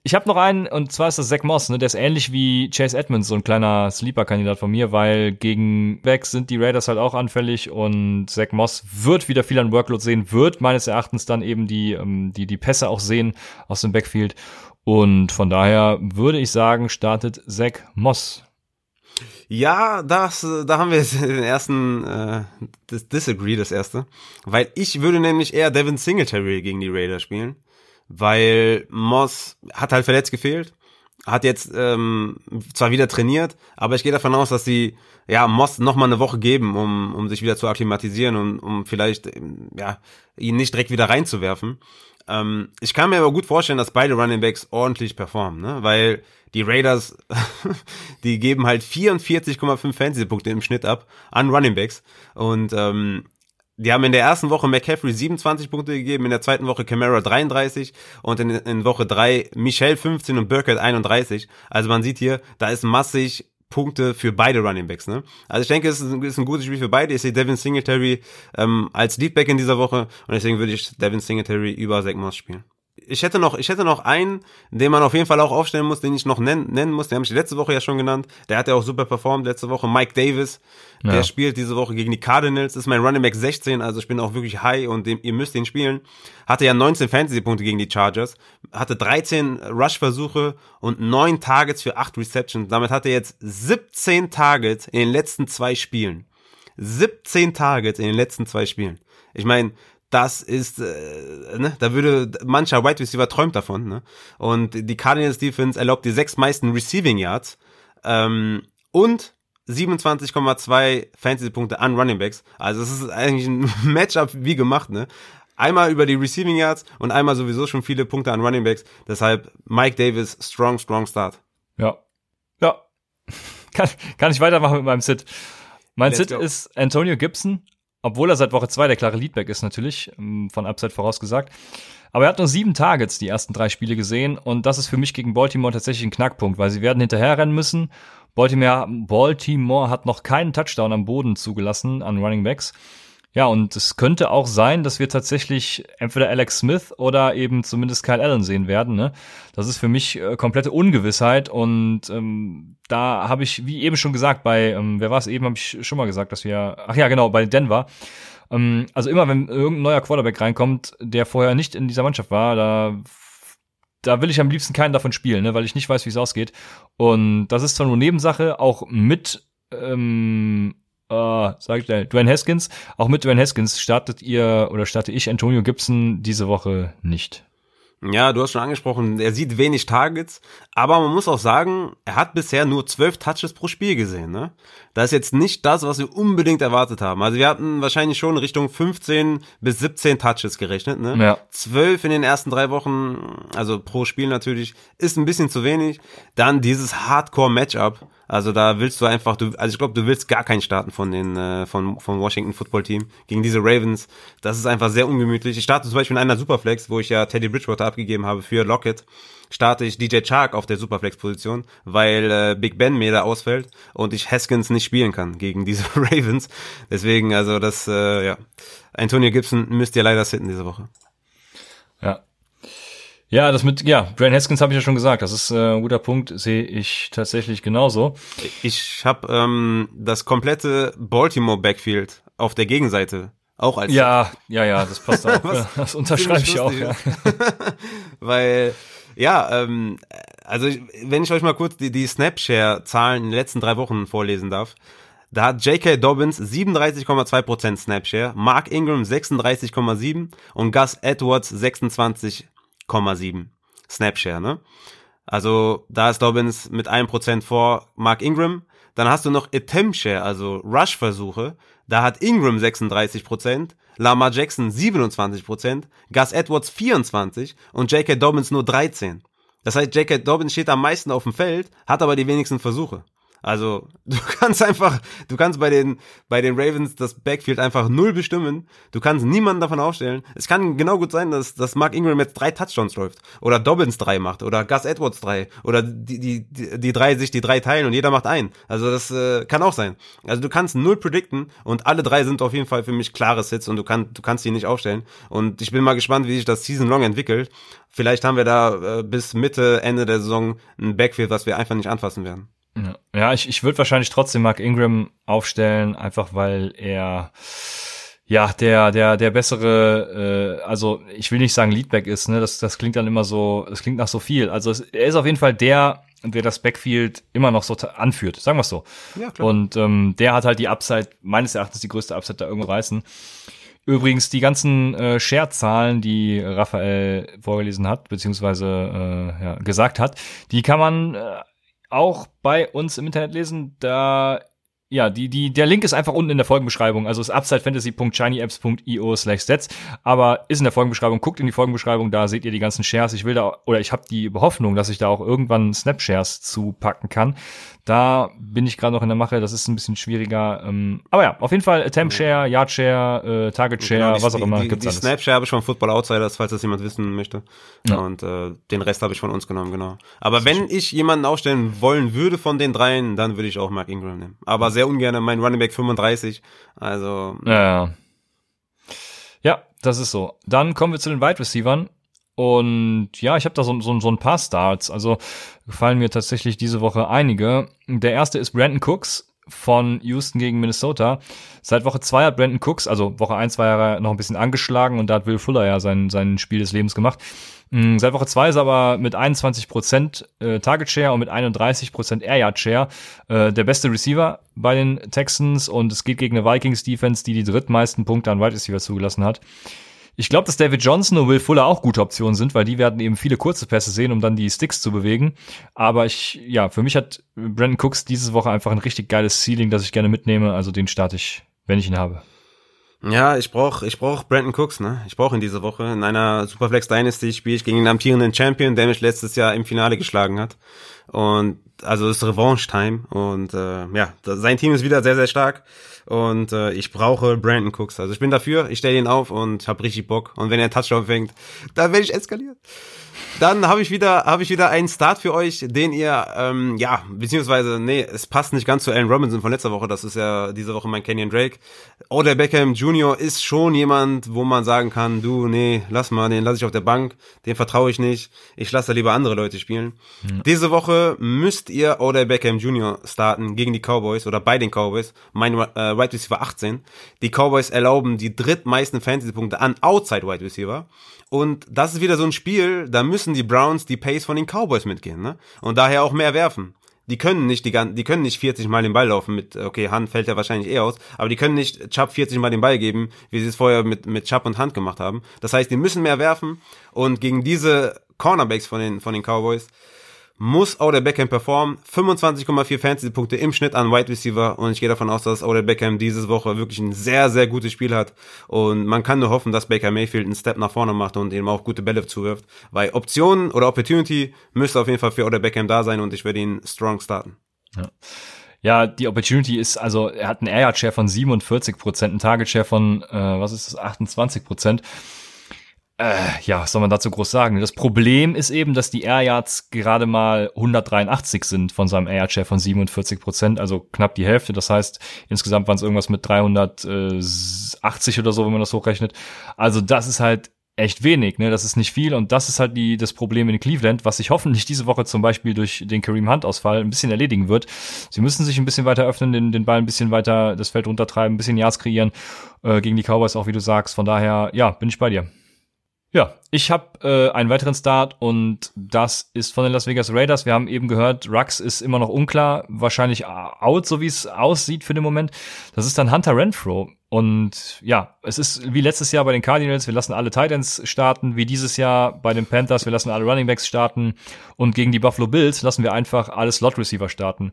Ich habe noch einen, und zwar ist das Zach Moss, ne? Der ist ähnlich wie Chase Edmonds, so ein kleiner Sleeper-Kandidat von mir, weil gegen Backs sind die Raiders halt auch anfällig und Zach Moss wird wieder viel an Workload sehen, wird meines Erachtens dann eben die, ähm, die, die Pässe auch sehen aus dem Backfield. Und von daher würde ich sagen, startet Zach Moss. Ja, das, da haben wir <laughs> den ersten äh, Disagree, das erste. Weil ich würde nämlich eher Devin Singletary gegen die Raiders spielen. Weil Moss hat halt verletzt gefehlt, hat jetzt ähm, zwar wieder trainiert, aber ich gehe davon aus, dass sie ja Moss noch mal eine Woche geben, um, um sich wieder zu akklimatisieren und um vielleicht ja ihn nicht direkt wieder reinzuwerfen. Ähm, ich kann mir aber gut vorstellen, dass beide Running Backs ordentlich performen, ne? weil die Raiders, <laughs> die geben halt 44,5 Fantasy-Punkte im Schnitt ab an Running Backs und ähm, die haben in der ersten Woche McCaffrey 27 Punkte gegeben, in der zweiten Woche Camara 33 und in, in Woche 3 Michelle 15 und Burkett 31. Also man sieht hier, da ist massig Punkte für beide Running Backs. Ne? Also ich denke, es ist ein, ist ein gutes Spiel für beide. Ich sehe Devin Singletary ähm, als Leadback in dieser Woche und deswegen würde ich Devin Singletary über Zach Moss spielen ich hätte noch, ich hätte noch einen, den man auf jeden Fall auch aufstellen muss, den ich noch nennen, nennen muss. Den habe ich letzte Woche ja schon genannt. Der hat ja auch super performt letzte Woche. Mike Davis, ja. der spielt diese Woche gegen die Cardinals. Ist mein Running Back 16, also ich bin auch wirklich high und dem, ihr müsst ihn spielen. Hatte ja 19 Fantasy-Punkte gegen die Chargers. Hatte 13 Rush-Versuche und 9 Targets für 8 Receptions. Damit hat er jetzt 17 Targets in den letzten zwei Spielen. 17 Targets in den letzten zwei Spielen. Ich meine, das ist, äh, ne, da würde mancher Wide Receiver träumt davon, ne? Und die Cardinals Defense erlaubt die sechs meisten Receiving Yards ähm, und 27,2 Fantasy-Punkte an Running Backs. Also es ist eigentlich ein <laughs> Matchup wie gemacht, ne? Einmal über die Receiving Yards und einmal sowieso schon viele Punkte an Running Backs. Deshalb Mike Davis, strong, strong Start. Ja. Ja. <laughs> Kann, kann ich weitermachen mit meinem Sit. Mein Let's Sit go. ist Antonio Gibson obwohl er seit Woche zwei der klare Leadback ist natürlich, ähm, von Upside vorausgesagt. Aber er hat nur sieben Targets die ersten drei Spiele gesehen und das ist für mich gegen Baltimore tatsächlich ein Knackpunkt, weil sie werden hinterherrennen müssen. Baltimore, Baltimore hat noch keinen Touchdown am Boden zugelassen an Running Backs. Ja, und es könnte auch sein, dass wir tatsächlich entweder Alex Smith oder eben zumindest Kyle Allen sehen werden. Ne? Das ist für mich äh, komplette Ungewissheit und ähm, da habe ich, wie eben schon gesagt, bei, ähm, wer war es eben, habe ich schon mal gesagt, dass wir, ach ja, genau, bei Denver. Ähm, also immer, wenn irgendein neuer Quarterback reinkommt, der vorher nicht in dieser Mannschaft war, da da will ich am liebsten keinen davon spielen, ne, weil ich nicht weiß, wie es ausgeht. Und das ist zwar nur Nebensache, auch mit ähm, äh, sag ich schnell, Dwayne Haskins. Auch mit Dwayne Haskins startet ihr oder starte ich Antonio Gibson diese Woche nicht. Ja, du hast schon angesprochen, er sieht wenig Targets, aber man muss auch sagen, er hat bisher nur zwölf Touches pro Spiel gesehen. Ne? Das ist jetzt nicht das, was wir unbedingt erwartet haben. Also wir hatten wahrscheinlich schon Richtung 15 bis 17 Touches gerechnet. Ne? Ja. 12 in den ersten drei Wochen, also pro Spiel natürlich, ist ein bisschen zu wenig. Dann dieses Hardcore-Matchup also da willst du einfach, du, also ich glaube, du willst gar keinen starten von den äh, von vom Washington Football Team gegen diese Ravens. Das ist einfach sehr ungemütlich. Ich starte zum Beispiel in einer Superflex, wo ich ja Teddy Bridgewater abgegeben habe für Lockett starte ich DJ Chark auf der Superflex-Position, weil äh, Big Ben mir da ausfällt und ich Haskins nicht spielen kann gegen diese <laughs> Ravens. Deswegen, also das, äh, ja. Antonio Gibson müsst ihr leider sitten diese Woche. Ja, das mit, ja, Brian Haskins habe ich ja schon gesagt. Das ist äh, ein guter Punkt, sehe ich tatsächlich genauso. Ich habe ähm, das komplette Baltimore Backfield auf der Gegenseite auch als. Ja, ja, ja, das passt auch. <laughs> das unterschreibe ich auch. Ja. <laughs> Weil, ja, ähm, also wenn ich euch mal kurz die, die Snapshare-Zahlen in den letzten drei Wochen vorlesen darf. Da hat J.K. Dobbins 37,2% Snapshare, Mark Ingram 36,7 und Gus Edwards 26 8,7 Snapshare, ne? Also da ist Dobbins mit 1% vor Mark Ingram. Dann hast du noch Attempt Share, also Rush-Versuche. Da hat Ingram 36%, Lamar Jackson 27%, Gus Edwards 24% und J.K. Dobbins nur 13%. Das heißt, J.K. Dobbins steht am meisten auf dem Feld, hat aber die wenigsten Versuche. Also, du <laughs> kannst einfach, du kannst bei den, bei den Ravens das Backfield einfach null bestimmen. Du kannst niemanden davon aufstellen. Es kann genau gut sein, dass, dass Mark Ingram jetzt drei Touchdowns läuft. Oder Dobbins drei macht. Oder Gus Edwards drei. Oder die, die, die, die drei sich die drei teilen und jeder macht einen. Also, das äh, kann auch sein. Also, du kannst null predikten und alle drei sind auf jeden Fall für mich klare Sits und du, kann, du kannst die nicht aufstellen. Und ich bin mal gespannt, wie sich das Season Long entwickelt. Vielleicht haben wir da äh, bis Mitte, Ende der Saison ein Backfield, was wir einfach nicht anfassen werden. Ja, ich, ich würde wahrscheinlich trotzdem Mark Ingram aufstellen, einfach weil er ja der der der bessere, äh, also ich will nicht sagen Leadback ist, ne? Das das klingt dann immer so, das klingt nach so viel. Also es, er ist auf jeden Fall der, der das Backfield immer noch so anführt, sagen wir es so. Ja, klar. Und ähm, der hat halt die Upside, meines Erachtens die größte Upside da irgendwo reißen. Übrigens, die ganzen äh, Share-Zahlen, die Raphael vorgelesen hat, beziehungsweise äh, ja, gesagt hat, die kann man äh, auch bei uns im Internet lesen. Da ja, die, die, der Link ist einfach unten in der Folgenbeschreibung. Also ist upsidefantasy.shinyapps.io slash sets. Aber ist in der Folgenbeschreibung. Guckt in die Folgenbeschreibung, da seht ihr die ganzen Shares. Ich will da, oder ich habe die Hoffnung, dass ich da auch irgendwann Snapshares zupacken kann. Da bin ich gerade noch in der Mache, das ist ein bisschen schwieriger. Ähm, aber ja, auf jeden Fall Attempt Share, Yard Share, äh, Target Share, genau, die, was auch immer. Die, gibt's die alles. Snap Share habe ich von Football Outsiders, falls das jemand wissen möchte. Ja. Und äh, den Rest habe ich von uns genommen, genau. Aber wenn schön. ich jemanden aufstellen wollen würde von den dreien, dann würde ich auch Mark Ingram nehmen. Aber sehr ungern mein Running Back 35. Also. Ja, ja. Ja, das ist so. Dann kommen wir zu den Wide Receivers. Und ja, ich habe da so, so, so ein paar Starts. Also gefallen mir tatsächlich diese Woche einige. Der erste ist Brandon Cooks von Houston gegen Minnesota. Seit Woche zwei hat Brandon Cooks, also Woche eins war er noch ein bisschen angeschlagen und da hat Will Fuller ja sein, sein Spiel des Lebens gemacht. Mm, seit Woche zwei ist er aber mit 21% äh, Target Share und mit 31% Air Yard Share äh, der beste Receiver bei den Texans und es geht gegen eine Vikings Defense, die die drittmeisten Punkte an Wide Receiver zugelassen hat. Ich glaube, dass David Johnson und Will Fuller auch gute Optionen sind, weil die werden eben viele kurze Pässe sehen, um dann die Sticks zu bewegen. Aber ich, ja, für mich hat Brandon Cooks diese Woche einfach ein richtig geiles Ceiling, das ich gerne mitnehme. Also den starte ich, wenn ich ihn habe. Ja, ich brauch, ich brauch Brandon Cooks, ne? Ich brauche ihn diese Woche. In einer Superflex Dynasty spiele ich gegen den amtierenden Champion, der mich letztes Jahr im Finale geschlagen hat. Und also ist Revanche-Time. Und äh, ja, sein Team ist wieder sehr, sehr stark. Und äh, ich brauche Brandon Cooks. Also ich bin dafür, ich stelle ihn auf und habe richtig Bock. Und wenn er Touchdown fängt, dann werde ich eskalieren. Dann habe ich wieder, habe ich wieder einen Start für euch, den ihr, ähm, ja, beziehungsweise, nee, es passt nicht ganz zu Allen Robinson von letzter Woche. Das ist ja diese Woche mein Kenyon Drake. Oder Beckham Jr. ist schon jemand, wo man sagen kann, du, nee, lass mal, den lasse ich auf der Bank, den vertraue ich nicht. Ich lasse da lieber andere Leute spielen. Mhm. Diese Woche müsst ihr Oder Beckham Jr. starten gegen die Cowboys oder bei den Cowboys. Mein äh, Wide Receiver 18. Die Cowboys erlauben die drittmeisten Fantasy-Punkte an Outside Wide Receiver. Und das ist wieder so ein Spiel, da müssen die Browns die Pace von den Cowboys mitgehen, ne? Und daher auch mehr werfen. die können nicht die die können nicht 40 Mal den Ball laufen mit, okay, Hand fällt ja wahrscheinlich eh aus, aber die können nicht Chubb 40 Mal den Ball geben, wie sie es vorher mit, mit Chubb und Hand gemacht haben. Das heißt, die müssen mehr werfen und gegen diese Cornerbacks von den, von den Cowboys, muss Odell Beckham performen. 25,4 Fantasy-Punkte im Schnitt an Wide Receiver und ich gehe davon aus, dass Odell Beckham diese Woche wirklich ein sehr, sehr gutes Spiel hat und man kann nur hoffen, dass Baker Mayfield einen Step nach vorne macht und ihm auch gute Bälle zuwirft, weil Optionen oder Opportunity müsste auf jeden Fall für Odell Beckham da sein und ich werde ihn strong starten. Ja. Ja, die Opportunity ist, also er hat einen Air Share von 47 Prozent, einen Target Share von, äh, was ist das, 28 Prozent äh, ja, was soll man dazu groß sagen? Das Problem ist eben, dass die Air Yards gerade mal 183 sind von seinem Air Share von 47 Prozent, also knapp die Hälfte. Das heißt, insgesamt waren es irgendwas mit 380 oder so, wenn man das hochrechnet. Also das ist halt echt wenig, ne? Das ist nicht viel und das ist halt die, das Problem in Cleveland, was sich hoffentlich diese Woche zum Beispiel durch den Kareem Hunt-Ausfall ein bisschen erledigen wird. Sie müssen sich ein bisschen weiter öffnen, den, den Ball ein bisschen weiter das Feld runtertreiben, ein bisschen Yards kreieren äh, gegen die Cowboys auch, wie du sagst. Von daher, ja, bin ich bei dir. Ja, ich habe äh, einen weiteren Start und das ist von den Las Vegas Raiders. Wir haben eben gehört, Rux ist immer noch unklar, wahrscheinlich out, so wie es aussieht für den Moment. Das ist dann Hunter Renfro. Und ja, es ist wie letztes Jahr bei den Cardinals, wir lassen alle Titans starten, wie dieses Jahr bei den Panthers, wir lassen alle Running Backs starten und gegen die Buffalo Bills lassen wir einfach alle Slot Receiver starten.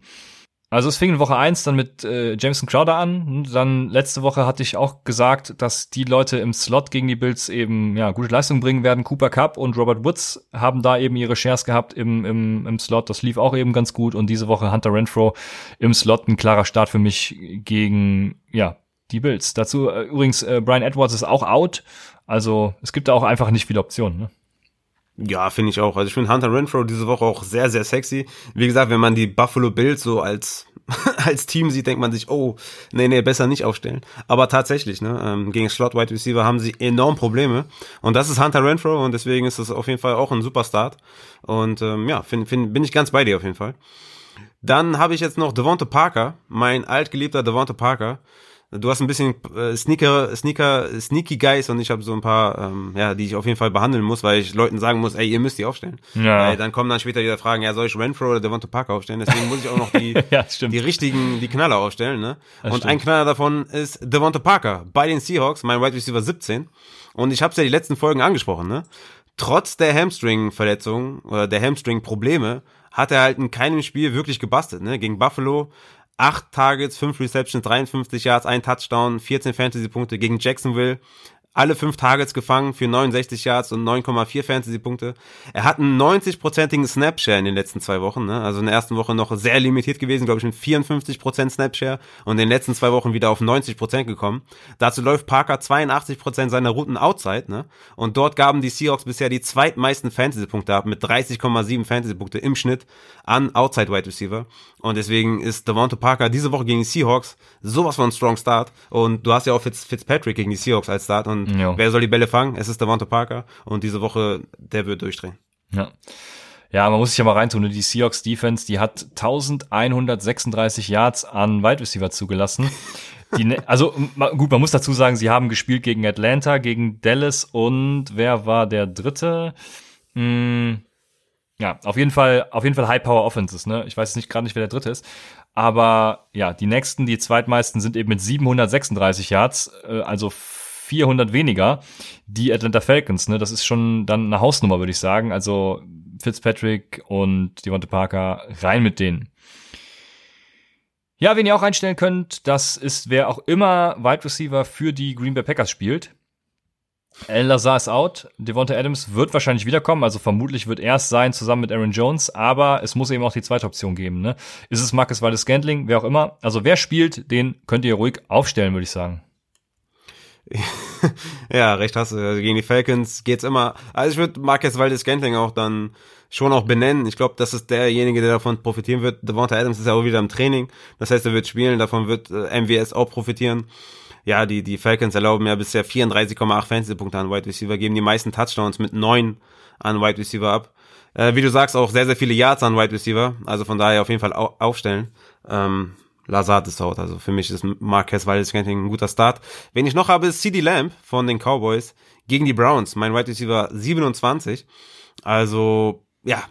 Also es fing in Woche eins dann mit äh, Jameson Crowder an. Dann letzte Woche hatte ich auch gesagt, dass die Leute im Slot gegen die Bills eben ja gute Leistung bringen werden. Cooper Cup und Robert Woods haben da eben ihre Shares gehabt im, im, im Slot. Das lief auch eben ganz gut. Und diese Woche Hunter Renfro im Slot ein klarer Start für mich gegen ja die Bills. Dazu äh, übrigens äh, Brian Edwards ist auch out. Also es gibt da auch einfach nicht viele Optionen. Ne? Ja, finde ich auch. Also ich finde Hunter Renfro diese Woche auch sehr, sehr sexy. Wie gesagt, wenn man die Buffalo Bills so als <laughs> als Team sieht, denkt man sich, oh, nee, nee, besser nicht aufstellen. Aber tatsächlich, ne, ähm, gegen Slot Wide Receiver haben sie enorm Probleme. Und das ist Hunter Renfro und deswegen ist das auf jeden Fall auch ein super Start. Und ähm, ja, find, find, bin ich ganz bei dir auf jeden Fall. Dann habe ich jetzt noch Devonta Parker, mein altgeliebter Devonta Parker. Du hast ein bisschen äh, Sneaker, Sneaker, Sneaky Guys und ich habe so ein paar, ähm, ja, die ich auf jeden Fall behandeln muss, weil ich Leuten sagen muss, ey, ihr müsst die aufstellen. Ja. Weil dann kommen dann später wieder Fragen, ja, soll ich Renfro oder Devonta Parker aufstellen? Deswegen muss ich auch noch die, <laughs> ja, die richtigen, die Knaller aufstellen, ne? Das und stimmt. ein Knaller davon ist Devonta Parker bei den Seahawks, mein Wide Receiver 17. Und ich habe es ja die letzten Folgen angesprochen, ne? Trotz der Hamstring-Verletzung oder der Hamstring-Probleme hat er halt in keinem Spiel wirklich gebastelt, ne? Gegen Buffalo 8 Targets, 5 Receptions, 53 Yards, ein Touchdown, 14 Fantasy-Punkte gegen Jacksonville alle fünf Targets gefangen für 69 Yards und 9,4 Fantasy-Punkte. Er hat einen 90-prozentigen Snapshare in den letzten zwei Wochen. Ne? Also in der ersten Woche noch sehr limitiert gewesen, glaube ich, mit 54% Snapshare und in den letzten zwei Wochen wieder auf 90% gekommen. Dazu läuft Parker 82% seiner Routen outside. Ne? Und dort gaben die Seahawks bisher die zweitmeisten Fantasy-Punkte ab mit 30,7 Fantasy-Punkte im Schnitt an Outside Wide Receiver. Und deswegen ist Devonta Parker diese Woche gegen die Seahawks sowas von Strong Start. Und du hast ja auch Fitz, Fitzpatrick gegen die Seahawks als Start. Und jo. wer soll die Bälle fangen? Es ist Devonta Parker. Und diese Woche, der wird durchdrehen. Ja. Ja, man muss sich ja mal reintun. Ne? Die Seahawks Defense, die hat 1136 Yards an Wide Receiver zugelassen. Die, ne, also gut, man muss dazu sagen, sie haben gespielt gegen Atlanta, gegen Dallas und wer war der dritte? Hm, ja, auf jeden Fall, auf jeden Fall High Power Offenses, ne? Ich weiß nicht gerade nicht, wer der dritte ist. Aber ja, die nächsten, die zweitmeisten sind eben mit 736 Yards, äh, also 400 weniger. Die Atlanta Falcons, ne? Das ist schon dann eine Hausnummer, würde ich sagen. Also Fitzpatrick und Devonta Parker rein mit denen. Ja, wen ihr auch einstellen könnt, das ist wer auch immer Wide Receiver für die Green Bay Packers spielt. Alan Lazar ist out. Devonta Adams wird wahrscheinlich wiederkommen, also vermutlich wird er es sein, zusammen mit Aaron Jones, aber es muss eben auch die zweite Option geben. Ne? Ist es Marcus Waldes Scantling, wer auch immer. Also wer spielt, den könnt ihr ruhig aufstellen, würde ich sagen. <laughs> ja, recht hast du. Also gegen die Falcons geht's immer. Also ich würde Marcus Waldes Scantling auch dann schon auch benennen. Ich glaube, das ist derjenige, der davon profitieren wird. Devonta Adams ist ja auch wieder im Training. Das heißt, er wird spielen, davon wird äh, MWS auch profitieren ja, die, die Falcons erlauben ja bisher 34,8 Fantasy-Punkte an Wide Receiver, geben die meisten Touchdowns mit neun an Wide Receiver ab. Äh, wie du sagst, auch sehr, sehr viele Yards an Wide Receiver, also von daher auf jeden Fall au aufstellen. Ähm, Lazard ist out, also für mich ist Marquez Valdez ein guter Start. Wen ich noch habe, ist CD Lamb von den Cowboys gegen die Browns, mein Wide Receiver 27. Also ja,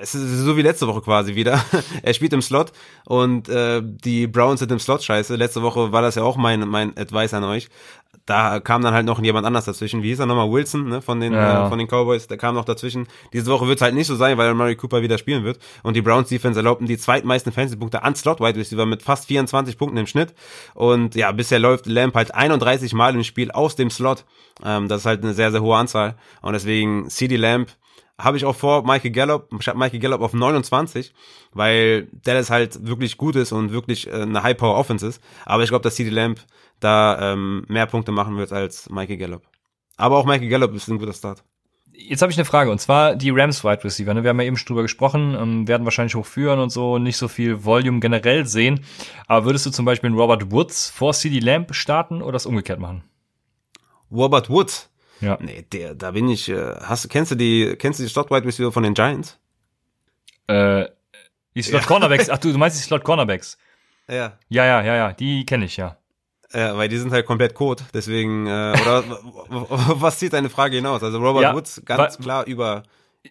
es ist so wie letzte Woche quasi wieder. <laughs> er spielt im Slot und äh, die Browns sind im Slot scheiße. Letzte Woche war das ja auch mein, mein Advice an euch. Da kam dann halt noch jemand anders dazwischen. Wie hieß er nochmal? Wilson, ne, von den, ja. äh, von den Cowboys. Der kam noch dazwischen. Diese Woche wird es halt nicht so sein, weil Murray Cooper wieder spielen wird. Und die Browns Defense erlaubten die zweitmeisten Fantasy-Punkte an Slot Wide Receiver mit fast 24 Punkten im Schnitt. Und ja, bisher läuft Lamp halt 31 Mal im Spiel aus dem Slot. Ähm, das ist halt eine sehr, sehr hohe Anzahl. Und deswegen CD Lamp habe ich auch vor Michael Gallup, ich habe Michael Gallup auf 29, weil Dallas halt wirklich gut ist und wirklich äh, eine High-Power-Offense ist. Aber ich glaube, dass CD Lamp da ähm, mehr Punkte machen wird als Michael Gallup. Aber auch Michael Gallup ist ein guter Start. Jetzt habe ich eine Frage, und zwar die Rams Wide Receiver. Ne? Wir haben ja eben schon drüber gesprochen, ähm, werden wahrscheinlich hochführen und so, nicht so viel Volume generell sehen. Aber würdest du zum Beispiel einen Robert Woods vor CD Lamp starten oder das umgekehrt machen? Robert Woods? Ja. Nee, der, da bin ich, äh, hast, kennst du die, kennst du die Slot Wide Receiver von den Giants? Äh, die Slot Cornerbacks, ach du, du meinst die Slot Cornerbacks? Ja. Ja, ja, ja, ja, die kenne ich, ja. Ja, weil die sind halt komplett Code, deswegen, äh, oder <laughs> was zieht deine Frage hinaus? Also Robert ja, Woods ganz klar über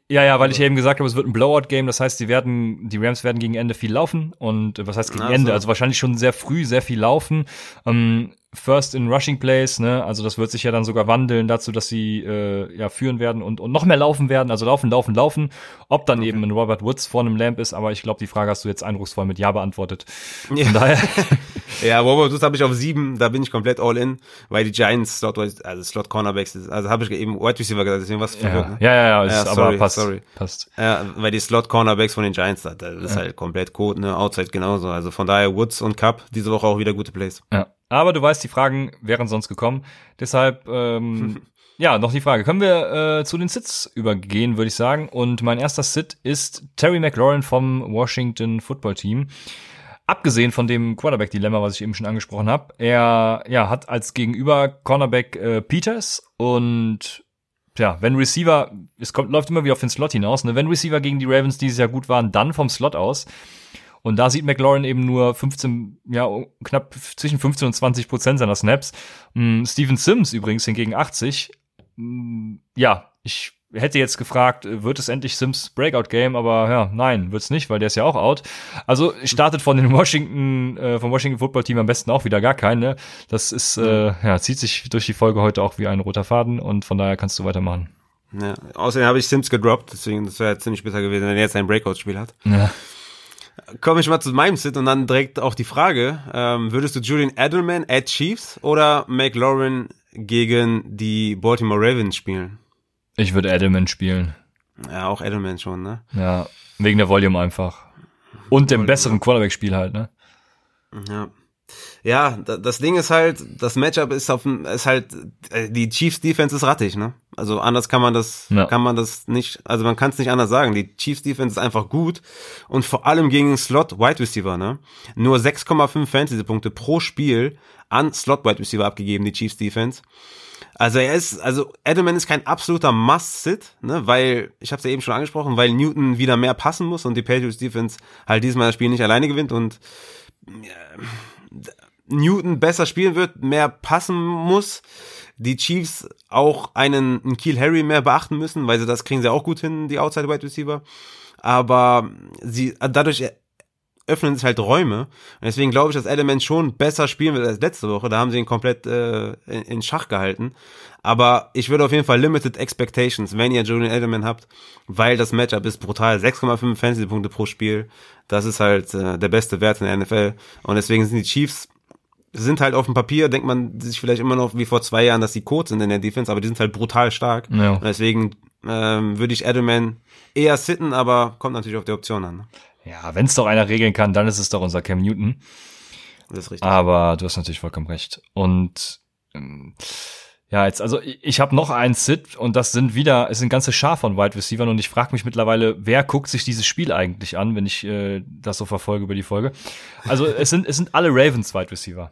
ja, ja, weil ich eben gesagt habe, es wird ein Blowout-Game. Das heißt, die werden, die Rams werden gegen Ende viel laufen. Und was heißt gegen also. Ende? Also wahrscheinlich schon sehr früh sehr viel laufen. Ähm, First in Rushing Plays, ne? Also das wird sich ja dann sogar wandeln dazu, dass sie äh, ja führen werden und, und noch mehr laufen werden. Also laufen, laufen, laufen. Ob dann okay. eben ein Robert Woods vor einem Lamp ist, aber ich glaube, die Frage hast du jetzt eindrucksvoll mit Ja beantwortet. Ja. Von daher. <laughs> ja, Robert Woods habe ich auf sieben, da bin ich komplett all in, weil die Giants Slot, also Slot Cornerbacks, also habe ich eben Wide Receiver gesagt, deswegen was ne? Ja, ja, ja, ist, ja sorry, aber passt. Sorry. passt. Ja, weil die Slot Cornerbacks von den Giants, das ist ja. halt komplett Code, ne? Outside genauso. Also von daher Woods und Cup diese Woche auch wieder gute Plays. Ja. Aber du weißt, die Fragen wären sonst gekommen. Deshalb, ähm, <laughs> ja, noch die Frage. Können wir äh, zu den Sits übergehen, würde ich sagen. Und mein erster Sit ist Terry McLaurin vom Washington Football Team. Abgesehen von dem Quarterback-Dilemma, was ich eben schon angesprochen habe, er ja, hat als Gegenüber Cornerback äh, Peters und ja, wenn Receiver, es kommt, läuft immer wieder auf den Slot hinaus, ne? wenn Receiver gegen die Ravens dieses Jahr gut waren, dann vom Slot aus. Und da sieht McLaurin eben nur 15, ja, knapp zwischen 15 und 20 Prozent seiner Snaps. Mm, Steven Sims übrigens hingegen 80. Mm, ja, ich hätte jetzt gefragt, wird es endlich Sims Breakout Game, aber ja, nein, wird's nicht, weil der ist ja auch out. Also startet von den Washington, äh, vom Washington Football Team am besten auch wieder gar keinen. Ne? Das ist, äh, ja, zieht sich durch die Folge heute auch wie ein roter Faden und von daher kannst du weitermachen. Ja, außerdem habe ich Sims gedroppt, deswegen das wäre ziemlich besser gewesen, wenn er jetzt ein Breakout-Spiel hat. Ja komme ich mal zu meinem Sit und dann direkt auch die Frage, ähm, würdest du Julian Edelman at Chiefs oder McLaurin gegen die Baltimore Ravens spielen? Ich würde Edelman spielen. Ja, auch Edelman schon, ne? Ja, wegen der Volume einfach. Und dem besseren Quarterback-Spiel halt, ne? Ja ja, das Ding ist halt, das Matchup ist auf ist halt äh, die Chiefs Defense ist rattig, ne? Also anders kann man das ja. kann man das nicht, also man kann es nicht anders sagen. Die Chiefs Defense ist einfach gut und vor allem gegen Slot Wide Receiver, ne? Nur 6,5 Fantasy Punkte pro Spiel an Slot Wide Receiver abgegeben die Chiefs Defense. Also er ist, also Edelman ist kein absoluter Must-Sit, ne, weil, ich habe es ja eben schon angesprochen, weil Newton wieder mehr passen muss und die Patriots Defense halt diesmal das Spiel nicht alleine gewinnt und ja, Newton besser spielen wird, mehr passen muss, die Chiefs auch einen, einen Kiel Harry mehr beachten müssen, weil sie das kriegen sie auch gut hin, die Outside Wide Receiver. Aber sie, dadurch öffnen sich halt Räume. Und deswegen glaube ich, dass Element schon besser spielen wird als letzte Woche. Da haben sie ihn komplett äh, in, in Schach gehalten. Aber ich würde auf jeden Fall Limited Expectations, wenn ihr Julian Edelman habt, weil das Matchup ist brutal. 6,5 Fantasy-Punkte pro Spiel. Das ist halt äh, der beste Wert in der NFL. Und deswegen sind die Chiefs sind halt auf dem Papier, denkt man sich vielleicht immer noch wie vor zwei Jahren, dass die kurz sind in der Defense, aber die sind halt brutal stark. Ja. Und deswegen ähm, würde ich Edelman eher sitten, aber kommt natürlich auf die Option an. Ja, wenn es doch einer regeln kann, dann ist es doch unser Cam Newton. Das ist richtig. Aber du hast natürlich vollkommen recht. Und ähm, ja, jetzt, also ich habe noch einen Sit und das sind wieder, es sind ganze Schar von Wide Receivers und ich frage mich mittlerweile, wer guckt sich dieses Spiel eigentlich an, wenn ich äh, das so verfolge über die Folge. Also es sind, es sind alle Ravens Wide Receiver.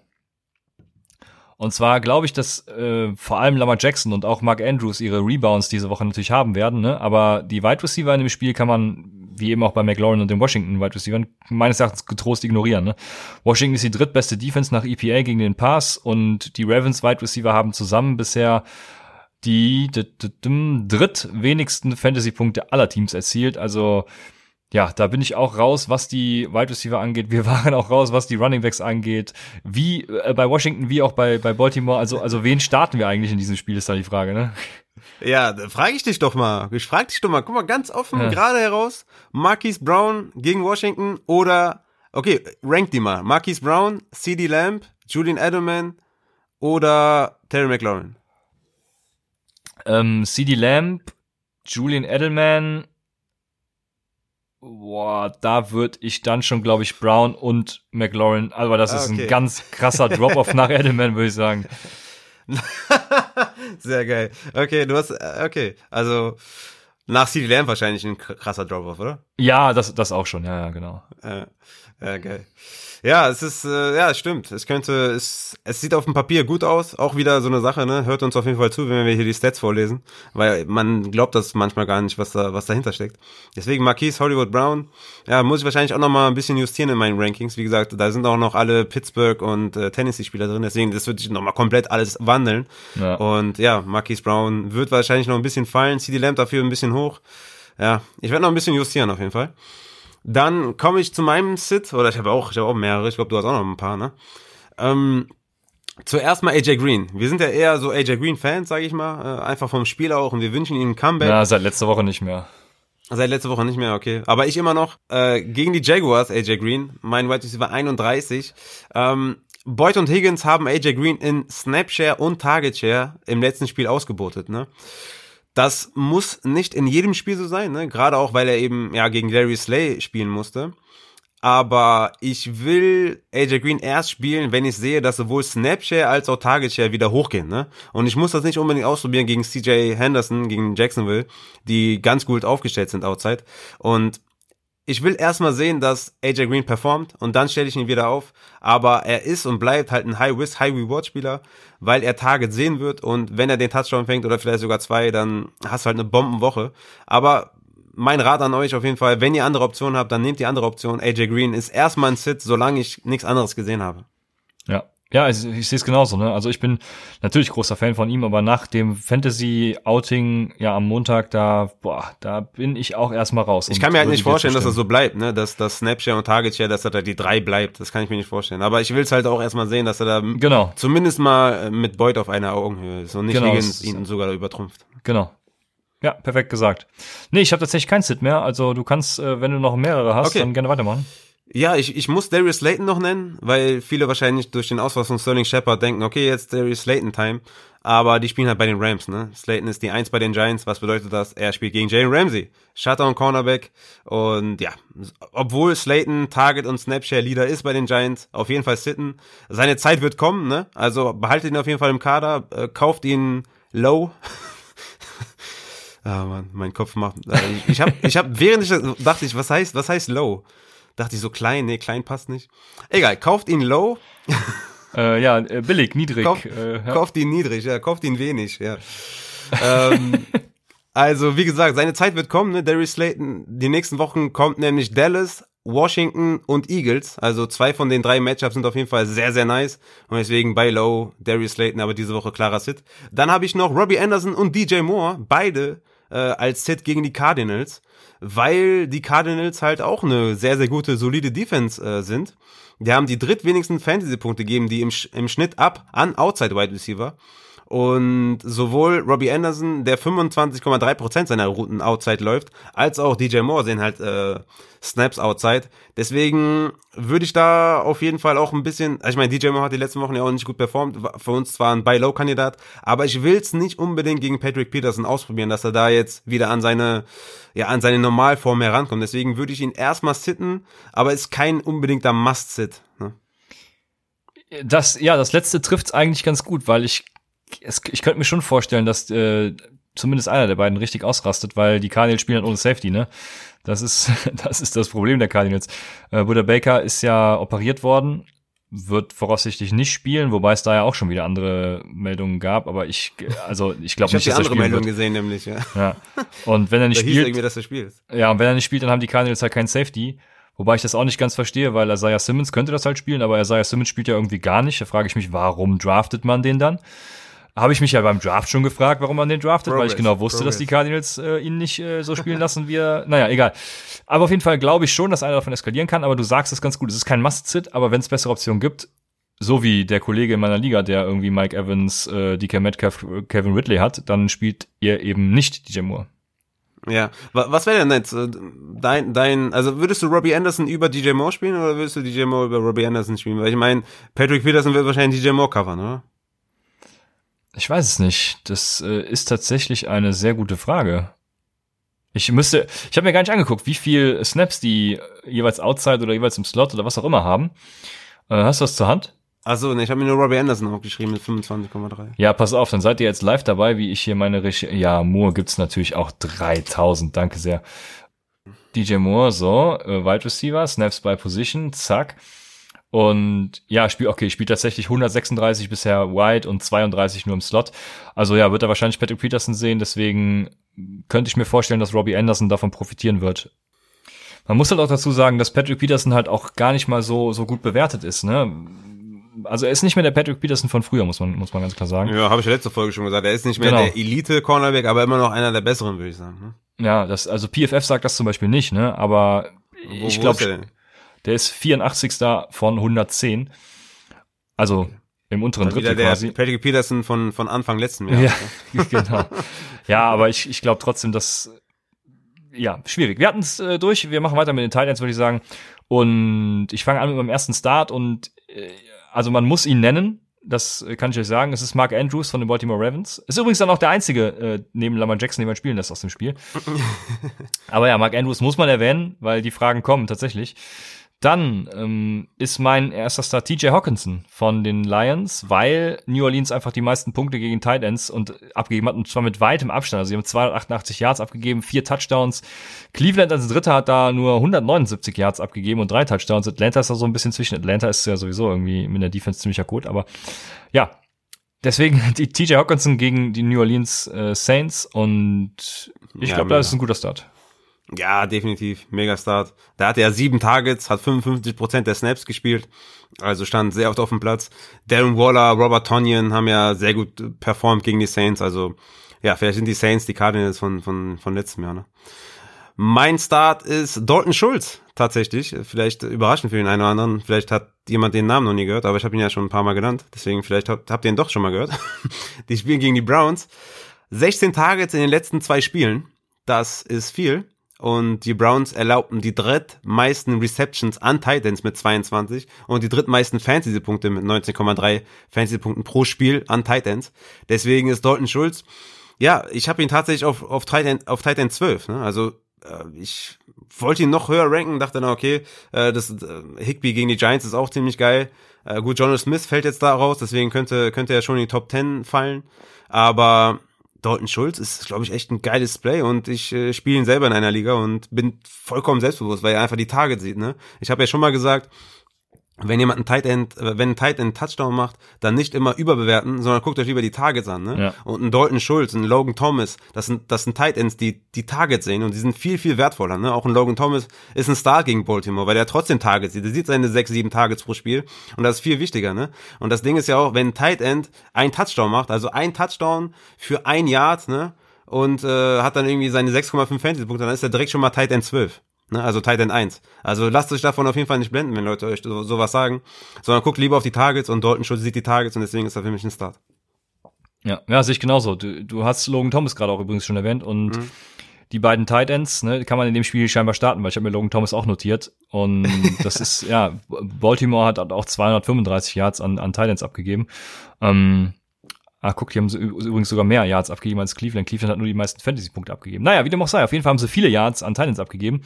Und zwar glaube ich, dass äh, vor allem Lamar Jackson und auch Mark Andrews ihre Rebounds diese Woche natürlich haben werden, ne? Aber die Wide Receiver in dem Spiel kann man, wie eben auch bei McLaurin und den Washington Wide Receivers, meines Erachtens getrost ignorieren. Ne? Washington ist die drittbeste Defense nach EPA gegen den Pass und die Ravens Wide Receiver haben zusammen bisher die drittwenigsten Fantasy-Punkte aller Teams erzielt. Also ja, da bin ich auch raus, was die Wide Receiver angeht. Wir <laughs> waren auch raus, was die Running Backs angeht. Wie äh, bei Washington, wie auch bei, bei Baltimore. Also, also wen starten wir eigentlich in diesem Spiel, ist da die Frage, ne? Ja, frage ich dich doch mal. Ich frage dich doch mal. Guck mal, ganz offen, ja. gerade heraus. Marquise Brown gegen Washington oder, okay, rank die mal. Marquise Brown, CD Lamb, Julian Edelman oder Terry McLaurin? Ähm, CD Lamb, Julian Edelman, Boah, da würde ich dann schon, glaube ich, Brown und McLaurin, aber das ist okay. ein ganz krasser Drop-off <laughs> nach Edelman, würde ich sagen. <laughs> Sehr geil. Okay, du hast, äh, okay, also nach CD Lamb wahrscheinlich ein krasser Drop-off, oder? Ja, das, das auch schon, ja, ja, genau. Ja, ja geil. Ja, es ist, äh, ja, stimmt. Es könnte, es, es sieht auf dem Papier gut aus. Auch wieder so eine Sache, ne? Hört uns auf jeden Fall zu, wenn wir hier die Stats vorlesen. Weil man glaubt das manchmal gar nicht, was da, was dahinter steckt. Deswegen Marquise Hollywood Brown, ja, muss ich wahrscheinlich auch nochmal ein bisschen justieren in meinen Rankings. Wie gesagt, da sind auch noch alle Pittsburgh und äh, Tennessee-Spieler drin. Deswegen, das wird sich nochmal komplett alles wandeln. Ja. Und ja, Marquise Brown wird wahrscheinlich noch ein bisschen fallen. CD Lamb dafür ein bisschen hoch. Ja, ich werde noch ein bisschen justieren auf jeden Fall. Dann komme ich zu meinem Sit, oder ich habe auch, ich habe auch mehrere, ich glaube, du hast auch noch ein paar, ne? Ähm, zuerst mal AJ Green. Wir sind ja eher so AJ Green-Fans, sage ich mal, äh, einfach vom Spiel auch und wir wünschen ihm ein Comeback. Ja, seit letzter Woche nicht mehr. Seit letzter Woche nicht mehr, okay. Aber ich immer noch äh, gegen die Jaguars, AJ Green, mein Wide Receiver 31. Ähm, Boyd und Higgins haben AJ Green in Snapshare und Target Share im letzten Spiel ausgebotet, ne? Das muss nicht in jedem Spiel so sein, ne? gerade auch, weil er eben ja gegen Larry Slay spielen musste. Aber ich will AJ Green erst spielen, wenn ich sehe, dass sowohl Snapshare als auch Target Share wieder hochgehen. Ne? Und ich muss das nicht unbedingt ausprobieren gegen CJ Henderson, gegen Jacksonville, die ganz gut aufgestellt sind outside. Und ich will erstmal sehen, dass AJ Green performt und dann stelle ich ihn wieder auf. Aber er ist und bleibt halt ein High-Risk, High-Reward-Spieler, weil er Target sehen wird und wenn er den Touchdown fängt oder vielleicht sogar zwei, dann hast du halt eine Bombenwoche. Aber mein Rat an euch auf jeden Fall, wenn ihr andere Optionen habt, dann nehmt die andere Option. AJ Green ist erstmal ein Sit, solange ich nichts anderes gesehen habe. Ja, ja, ich, ich sehe es genauso. Ne? Also ich bin natürlich großer Fan von ihm, aber nach dem Fantasy-Outing ja am Montag, da boah, da bin ich auch erstmal raus. Ich kann mir halt nicht vorstellen, dass das so bleibt, ne? dass das Snapshare und Target Share, dass er da die drei bleibt. Das kann ich mir nicht vorstellen. Aber ich will es halt auch erstmal sehen, dass er da genau. zumindest mal mit Boyd auf einer Augenhöhe ist und nicht genau, Higgins ihn sogar übertrumpft. Genau. Ja, perfekt gesagt. Nee, ich habe tatsächlich kein Sit mehr. Also du kannst, äh, wenn du noch mehrere hast, okay. dann gerne weitermachen. Ja, ich, ich muss Darius Slayton noch nennen, weil viele wahrscheinlich durch den Ausfall von Sterling Shepard denken, okay, jetzt Darius Slayton Time. Aber die spielen halt bei den Rams, ne? Slayton ist die Eins bei den Giants. Was bedeutet das? Er spielt gegen Jalen Ramsey. Shutdown Cornerback. Und ja, obwohl Slayton Target und Snapshare Leader ist bei den Giants, auf jeden Fall sitten. Seine Zeit wird kommen, ne? Also behaltet ihn auf jeden Fall im Kader, äh, kauft ihn low. <laughs> Ah, Mann, mein Kopf macht. Äh, ich habe, ich habe, während ich dachte ich, was heißt, was heißt low? Dachte ich so klein, nee, klein passt nicht. Egal, kauft ihn low. Äh, ja, äh, billig, niedrig. Kauf, äh, ja. Kauft ihn niedrig, ja, kauft ihn wenig, ja. ähm, <laughs> also, wie gesagt, seine Zeit wird kommen, ne? Darius Slayton, die nächsten Wochen kommt nämlich Dallas, Washington und Eagles. Also zwei von den drei Matchups sind auf jeden Fall sehr, sehr nice. Und deswegen bei Low, Darius Slayton, aber diese Woche klarer Sit. Dann habe ich noch Robbie Anderson und DJ Moore, beide äh, als Sit gegen die Cardinals weil die Cardinals halt auch eine sehr, sehr gute, solide Defense äh, sind. Die haben die drittwenigsten Fantasy-Punkte gegeben, die im, im Schnitt ab an Outside Wide Receiver. Und sowohl Robbie Anderson, der 25,3% seiner Routen outside läuft, als auch DJ Moore sehen halt äh, Snaps outside. Deswegen würde ich da auf jeden Fall auch ein bisschen, also ich meine, DJ Moore hat die letzten Wochen ja auch nicht gut performt, für uns zwar ein Buy-Low-Kandidat, aber ich will es nicht unbedingt gegen Patrick Peterson ausprobieren, dass er da jetzt wieder an seine, ja, an seine Normalform herankommt. Deswegen würde ich ihn erstmal sitten, aber ist kein unbedingter Must-Sit. Ne? Das, ja, das letzte trifft's eigentlich ganz gut, weil ich es, ich könnte mir schon vorstellen, dass äh, zumindest einer der beiden richtig ausrastet, weil die Cardinals spielen halt ohne Safety, ne? Das ist, <laughs> das ist das Problem der Cardinals. Äh, Buddha Baker ist ja operiert worden, wird voraussichtlich nicht spielen, wobei es da ja auch schon wieder andere Meldungen gab, aber ich, also ich glaube nicht, dass er spielen Meldung wird. gesehen, nämlich, ja. ja. Und wenn er nicht da spielt, irgendwie, dass er spielt. ja, und wenn er nicht spielt, dann haben die Cardinals halt kein Safety. Wobei ich das auch nicht ganz verstehe, weil Isaiah Simmons könnte das halt spielen, aber Isaiah Simmons spielt ja irgendwie gar nicht. Da frage ich mich, warum draftet man den dann? Habe ich mich ja beim Draft schon gefragt, warum man den draftet, Progress, weil ich genau wusste, Progress. dass die Cardinals äh, ihn nicht äh, so spielen lassen, wie er, naja, egal. Aber auf jeden Fall glaube ich schon, dass einer davon eskalieren kann, aber du sagst es ganz gut, es ist kein Must-Sit, aber wenn es bessere Optionen gibt, so wie der Kollege in meiner Liga, der irgendwie Mike Evans, äh, DK Metcalf, Kevin Ridley hat, dann spielt ihr eben nicht DJ Moore. Ja, was wäre denn jetzt äh, dein, dein, also würdest du Robbie Anderson über DJ Moore spielen oder würdest du DJ Moore über Robbie Anderson spielen? Weil ich meine, Patrick Peterson wird wahrscheinlich DJ Moore covern, oder? Ich weiß es nicht. Das äh, ist tatsächlich eine sehr gute Frage. Ich müsste, ich habe mir gar nicht angeguckt, wie viel Snaps die jeweils outside oder jeweils im Slot oder was auch immer haben. Äh, hast du das zur Hand? Also, ne, ich habe mir nur Robbie Anderson aufgeschrieben mit 25,3. Ja, pass auf, dann seid ihr jetzt live dabei, wie ich hier meine Regie. Ja, Moore gibt's natürlich auch 3000, danke sehr. DJ Moore, so, äh, Wide Receiver, Snaps by Position, zack. Und ja, spiel, okay, spielt tatsächlich 136 bisher wide und 32 nur im Slot. Also ja, wird er wahrscheinlich Patrick Peterson sehen, deswegen könnte ich mir vorstellen, dass Robbie Anderson davon profitieren wird. Man muss halt auch dazu sagen, dass Patrick Peterson halt auch gar nicht mal so, so gut bewertet ist, ne? Also er ist nicht mehr der Patrick Peterson von früher, muss man, muss man ganz klar sagen. Ja, habe ich ja letzte Folge schon gesagt. Er ist nicht mehr genau. der Elite-Cornerback, aber immer noch einer der besseren, würde ich sagen. Ne? Ja, das, also PFF sagt das zum Beispiel nicht, ne? Aber wo, ich glaube, der ist 84. von 110. Also im unteren Drittel der quasi. Patrick Peterson von, von Anfang letzten Jahr. Ja, <laughs> genau. ja, aber ich, ich glaube trotzdem, dass ja, schwierig. Wir hatten es äh, durch, wir machen weiter mit den Titans, würde ich sagen. Und ich fange an mit meinem ersten Start und äh, also man muss ihn nennen, das kann ich euch sagen. Es ist Mark Andrews von den Baltimore Ravens. Ist übrigens dann auch der einzige äh, neben Lamar Jackson, den man spielen lässt aus dem Spiel. <laughs> Aber ja, Mark Andrews muss man erwähnen, weil die Fragen kommen tatsächlich. Dann ähm, ist mein erster Start TJ Hawkinson von den Lions, weil New Orleans einfach die meisten Punkte gegen Tight Ends und abgegeben hat und zwar mit weitem Abstand. Also sie haben 288 Yards abgegeben, vier Touchdowns. Cleveland als Dritter hat da nur 179 Yards abgegeben und drei Touchdowns. Atlanta ist da so ein bisschen zwischen. Atlanta ist ja sowieso irgendwie mit der Defense ziemlich akut, aber ja, Deswegen <laughs> die TJ Hawkinson gegen die New Orleans äh, Saints und ich ja, glaube, da ist ein guter Start. Ja, definitiv. Megastart. Da hatte er sieben Targets, hat 55 Prozent der Snaps gespielt. Also stand sehr oft auf dem Platz. Darren Waller, Robert Tonyan haben ja sehr gut performt gegen die Saints. Also, ja, vielleicht sind die Saints die Cardinals von, von, von letztem Jahr, ne? Mein Start ist Dalton Schulz, tatsächlich. Vielleicht überraschend für den einen oder anderen. Vielleicht hat jemand den Namen noch nie gehört, aber ich habe ihn ja schon ein paar Mal genannt. Deswegen, vielleicht habt, habt ihr ihn doch schon mal gehört. <laughs> die spielen gegen die Browns. 16 Targets in den letzten zwei Spielen. Das ist viel und die Browns erlaubten die drittmeisten Receptions an Titans mit 22 und die drittmeisten Fantasy-Punkte mit 19,3 Fantasy-Punkten pro Spiel an Titans. Deswegen ist Dalton Schulz, ja, ich habe ihn tatsächlich auf, auf, Titan, auf Titan 12. Ne? Also äh, ich wollte ihn noch höher ranken, dachte dann, okay, äh, das äh, Higby gegen die Giants ist auch ziemlich geil. Äh, gut, Jonathan Smith fällt jetzt da raus, deswegen könnte, könnte er schon in die Top 10 fallen. Aber Dalton Schulz ist, glaube ich, echt ein geiles Play und ich äh, spiele ihn selber in einer Liga und bin vollkommen selbstbewusst, weil er einfach die Target sieht. Ne? Ich habe ja schon mal gesagt, wenn jemand ein Tight End, äh, wenn ein Tight End Touchdown macht, dann nicht immer überbewerten, sondern guckt euch lieber die Targets an, ne? Ja. Und ein Dalton Schulz, ein Logan Thomas, das sind, das sind Tight Ends, die die Targets sehen und die sind viel, viel wertvoller, ne? Auch ein Logan Thomas ist ein Star gegen Baltimore, weil der trotzdem Targets sieht. Der sieht seine sechs, sieben Targets pro Spiel und das ist viel wichtiger, ne? Und das Ding ist ja auch, wenn ein Tight End ein Touchdown macht, also ein Touchdown für ein Yard, ne? Und äh, hat dann irgendwie seine 6,5 Fantasy-Punkte, dann ist er direkt schon mal Tight End 12. Ne, also Titan 1. Also lasst euch davon auf jeden Fall nicht blenden, wenn Leute euch so, sowas sagen, sondern guckt lieber auf die Targets und Dalton Schultz sieht die Targets und deswegen ist er für mich ein Start. Ja, ja, sehe ich genauso. Du, du hast Logan Thomas gerade auch übrigens schon erwähnt und mhm. die beiden Titans, ne, kann man in dem Spiel scheinbar starten, weil ich habe mir Logan Thomas auch notiert und <laughs> das ist, ja, Baltimore hat auch 235 Yards an, an Titans abgegeben. Ähm, Ah, guck, die haben übrigens sogar mehr Yards abgegeben als Cleveland. Cleveland hat nur die meisten Fantasy-Punkte abgegeben. Naja, wie dem auch sei, auf jeden Fall haben sie viele Yards an Titans abgegeben.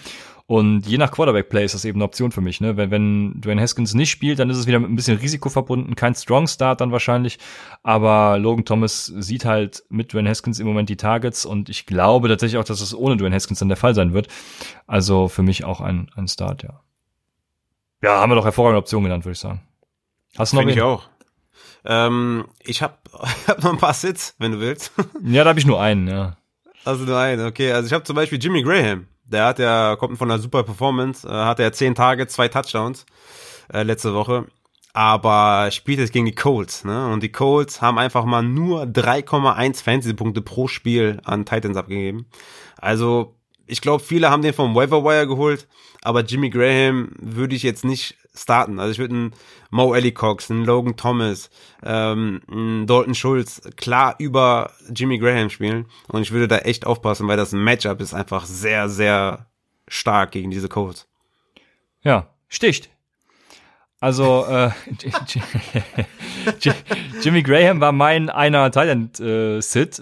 Und je nach Quarterback-Play ist das eben eine Option für mich. Ne? Wenn, wenn Dwayne Haskins nicht spielt, dann ist es wieder mit ein bisschen Risiko verbunden. Kein Strong Start dann wahrscheinlich. Aber Logan Thomas sieht halt mit Dwayne Haskins im Moment die Targets. Und ich glaube tatsächlich auch, dass es ohne Dwayne Haskins dann der Fall sein wird. Also für mich auch ein, ein Start, ja. Ja, haben wir doch hervorragende Optionen genannt, würde ich sagen. Hast du noch Find ich auch. Ähm, ich habe <laughs> hab noch ein paar Sits, wenn du willst. <laughs> Ja, da habe ich nur einen, ja. Also nur einen, okay. Also ich habe zum Beispiel Jimmy Graham. Der hat ja, kommt von einer super Performance, äh, hatte ja zehn Tage, zwei Touchdowns äh, letzte Woche. aber spielt jetzt gegen die Colts, ne? Und die Colts haben einfach mal nur 3,1 Fantasy-Punkte pro Spiel an Titans abgegeben. Also, ich glaube, viele haben den vom Waiver geholt, aber Jimmy Graham würde ich jetzt nicht starten. Also ich würde einen Mo Cox, einen Logan Thomas, ähm, einen Dalton Schulz klar über Jimmy Graham spielen. Und ich würde da echt aufpassen, weil das Matchup ist einfach sehr, sehr stark gegen diese Colts. Ja, sticht. Also <laughs> äh, <laughs> Jimmy Graham war mein einer Thailand äh, Sit,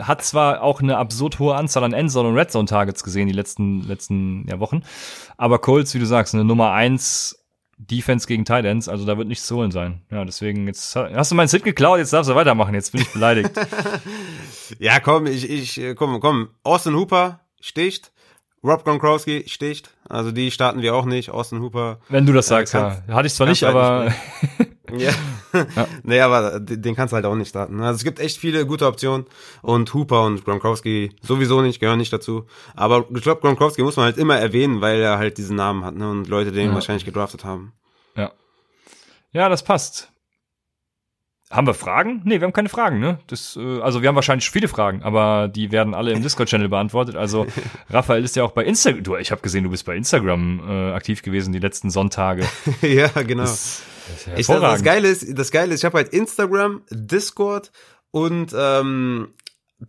hat zwar auch eine absurd hohe Anzahl an Endzone und Redzone Targets gesehen die letzten letzten ja, Wochen, aber Colts, wie du sagst, eine Nummer eins Defense gegen Titans, also da wird nichts zu holen sein. Ja, deswegen jetzt hast du meinen Sit geklaut, jetzt darfst du weitermachen, jetzt bin ich beleidigt. <laughs> ja, komm, ich ich komm, komm, Austin Hooper sticht. Rob Gronkowski sticht, also die starten wir auch nicht. Austin Hooper. Wenn du das sagst, ja. Hatte ich zwar nicht, aber. <laughs> ja. ja. <laughs> Nee, aber den kannst du halt auch nicht starten. Also es gibt echt viele gute Optionen und Hooper und Gronkowski sowieso nicht, gehören nicht dazu. Aber ich glaube, Gronkowski muss man halt immer erwähnen, weil er halt diesen Namen hat ne? und Leute den ja. wahrscheinlich gedraftet haben. Ja. Ja, das passt. Haben wir Fragen? Nee, wir haben keine Fragen, ne? Das, äh, also wir haben wahrscheinlich viele Fragen, aber die werden alle im Discord-Channel beantwortet. Also <laughs> Raphael ist ja auch bei Instagram. Du, ich habe gesehen, du bist bei Instagram äh, aktiv gewesen die letzten Sonntage. <laughs> ja, genau. Das, das, ich, das Geile ist, das Geile ist, ich habe halt Instagram, Discord und ähm,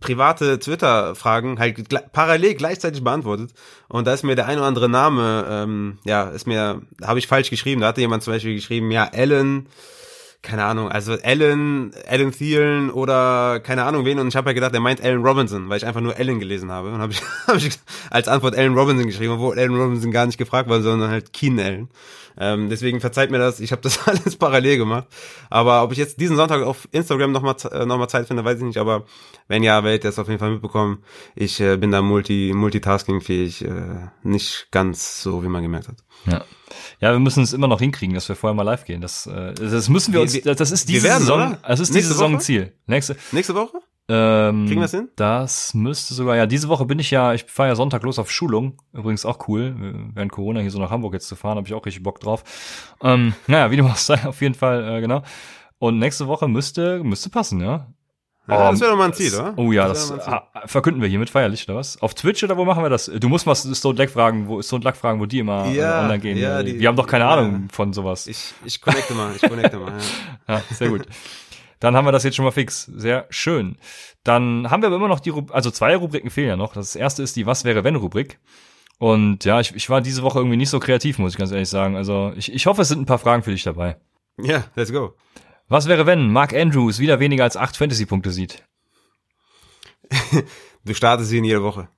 private Twitter-Fragen halt gl parallel gleichzeitig beantwortet. Und da ist mir der ein oder andere Name, ähm, ja, ist mir, habe ich falsch geschrieben. Da hatte jemand zum Beispiel geschrieben, ja, Ellen keine Ahnung, also Alan, Alan Thielen oder keine Ahnung wen und ich habe ja gedacht, er meint Alan Robinson, weil ich einfach nur Alan gelesen habe und habe ich, <laughs> hab ich als Antwort Alan Robinson geschrieben, obwohl Alan Robinson gar nicht gefragt war, sondern halt Keen Allen. Ähm, deswegen verzeiht mir das, ich habe das <laughs> alles parallel gemacht. Aber ob ich jetzt diesen Sonntag auf Instagram nochmal äh, noch mal Zeit finde, weiß ich nicht. Aber wenn ja, werdet ihr es auf jeden Fall mitbekommen. Ich äh, bin da multi, multitasking-fähig, äh, nicht ganz so, wie man gemerkt hat. Ja. Ja, wir müssen es immer noch hinkriegen, dass wir vorher mal live gehen. Das, äh, das müssen wir uns, das ist diese werden, Saison, oder? das ist diese Saison Woche? Ziel. Nächste, Nächste Woche? Ähm, Kriegen wir es hin? Das müsste sogar, ja, diese Woche bin ich ja, ich fahre ja Sonntag los auf Schulung. Übrigens auch cool, während Corona hier so nach Hamburg jetzt zu fahren, habe ich auch richtig Bock drauf. Ähm, naja, wie du machst, <laughs> auf jeden Fall, äh, genau. Und nächste Woche müsste, müsste passen, ja. Ja, das wäre doch mal ein Ziel, oder? Oh ja, das, das ah, verkünden wir hiermit feierlich, oder was? Auf Twitch oder wo machen wir das? Du musst mal Stone Luck fragen, wo Stone Luck fragen, wo die immer äh, ja, online gehen. Ja, die, wir haben doch keine ja. Ahnung von sowas. Ich, ich connecte mal, ich connecte mal, ja. <laughs> ja, sehr gut. Dann haben wir das jetzt schon mal fix. Sehr schön. Dann haben wir aber immer noch die, Rub also zwei Rubriken fehlen ja noch. Das erste ist die Was wäre wenn Rubrik. Und ja, ich, ich war diese Woche irgendwie nicht so kreativ, muss ich ganz ehrlich sagen. Also ich, ich hoffe, es sind ein paar Fragen für dich dabei. Ja, let's go. Was wäre, wenn Mark Andrews wieder weniger als acht Fantasy-Punkte sieht? <laughs> du startest ihn jede Woche.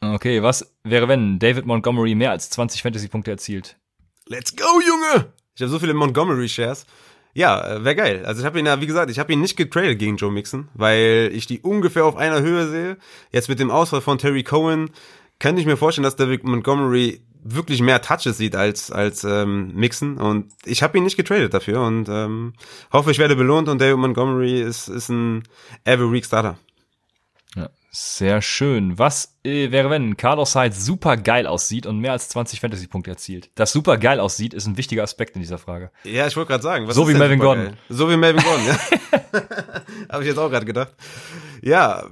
Okay, was wäre, wenn David Montgomery mehr als 20 Fantasy-Punkte erzielt? Let's go, Junge! Ich habe so viele Montgomery-Shares. Ja, äh, wäre geil. Also ich habe ihn ja, wie gesagt, ich habe ihn nicht getradet gegen Joe Mixon, weil ich die ungefähr auf einer Höhe sehe. Jetzt mit dem Ausfall von Terry Cohen könnte ich mir vorstellen, dass David Montgomery wirklich mehr Touches sieht als als ähm, Mixon und ich habe ihn nicht getradet dafür und ähm, hoffe, ich werde belohnt und David Montgomery ist ist ein every week Starter. Sehr schön. Was äh, wäre, wenn Carlos Hyde super geil aussieht und mehr als 20 Fantasy-Punkte erzielt? Das super geil aussieht, ist ein wichtiger Aspekt in dieser Frage. Ja, ich wollte gerade sagen. so wie Melvin Gordon. So wie Melvin Gordon, ja. <laughs> <laughs> Habe ich jetzt auch gerade gedacht. Ja,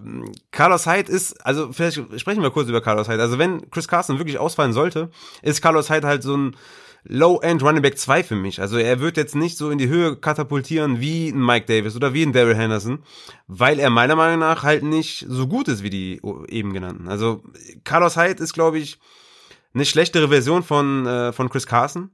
Carlos Hyde ist, also vielleicht sprechen wir kurz über Carlos Hyde. Also wenn Chris Carson wirklich ausfallen sollte, ist Carlos Hyde halt so ein Low-End Running Back 2 für mich. Also er wird jetzt nicht so in die Höhe katapultieren wie ein Mike Davis oder wie ein Daryl Henderson, weil er meiner Meinung nach halt nicht so gut ist wie die eben genannten. Also Carlos Hyde ist, glaube ich, eine schlechtere Version von, äh, von Chris Carson.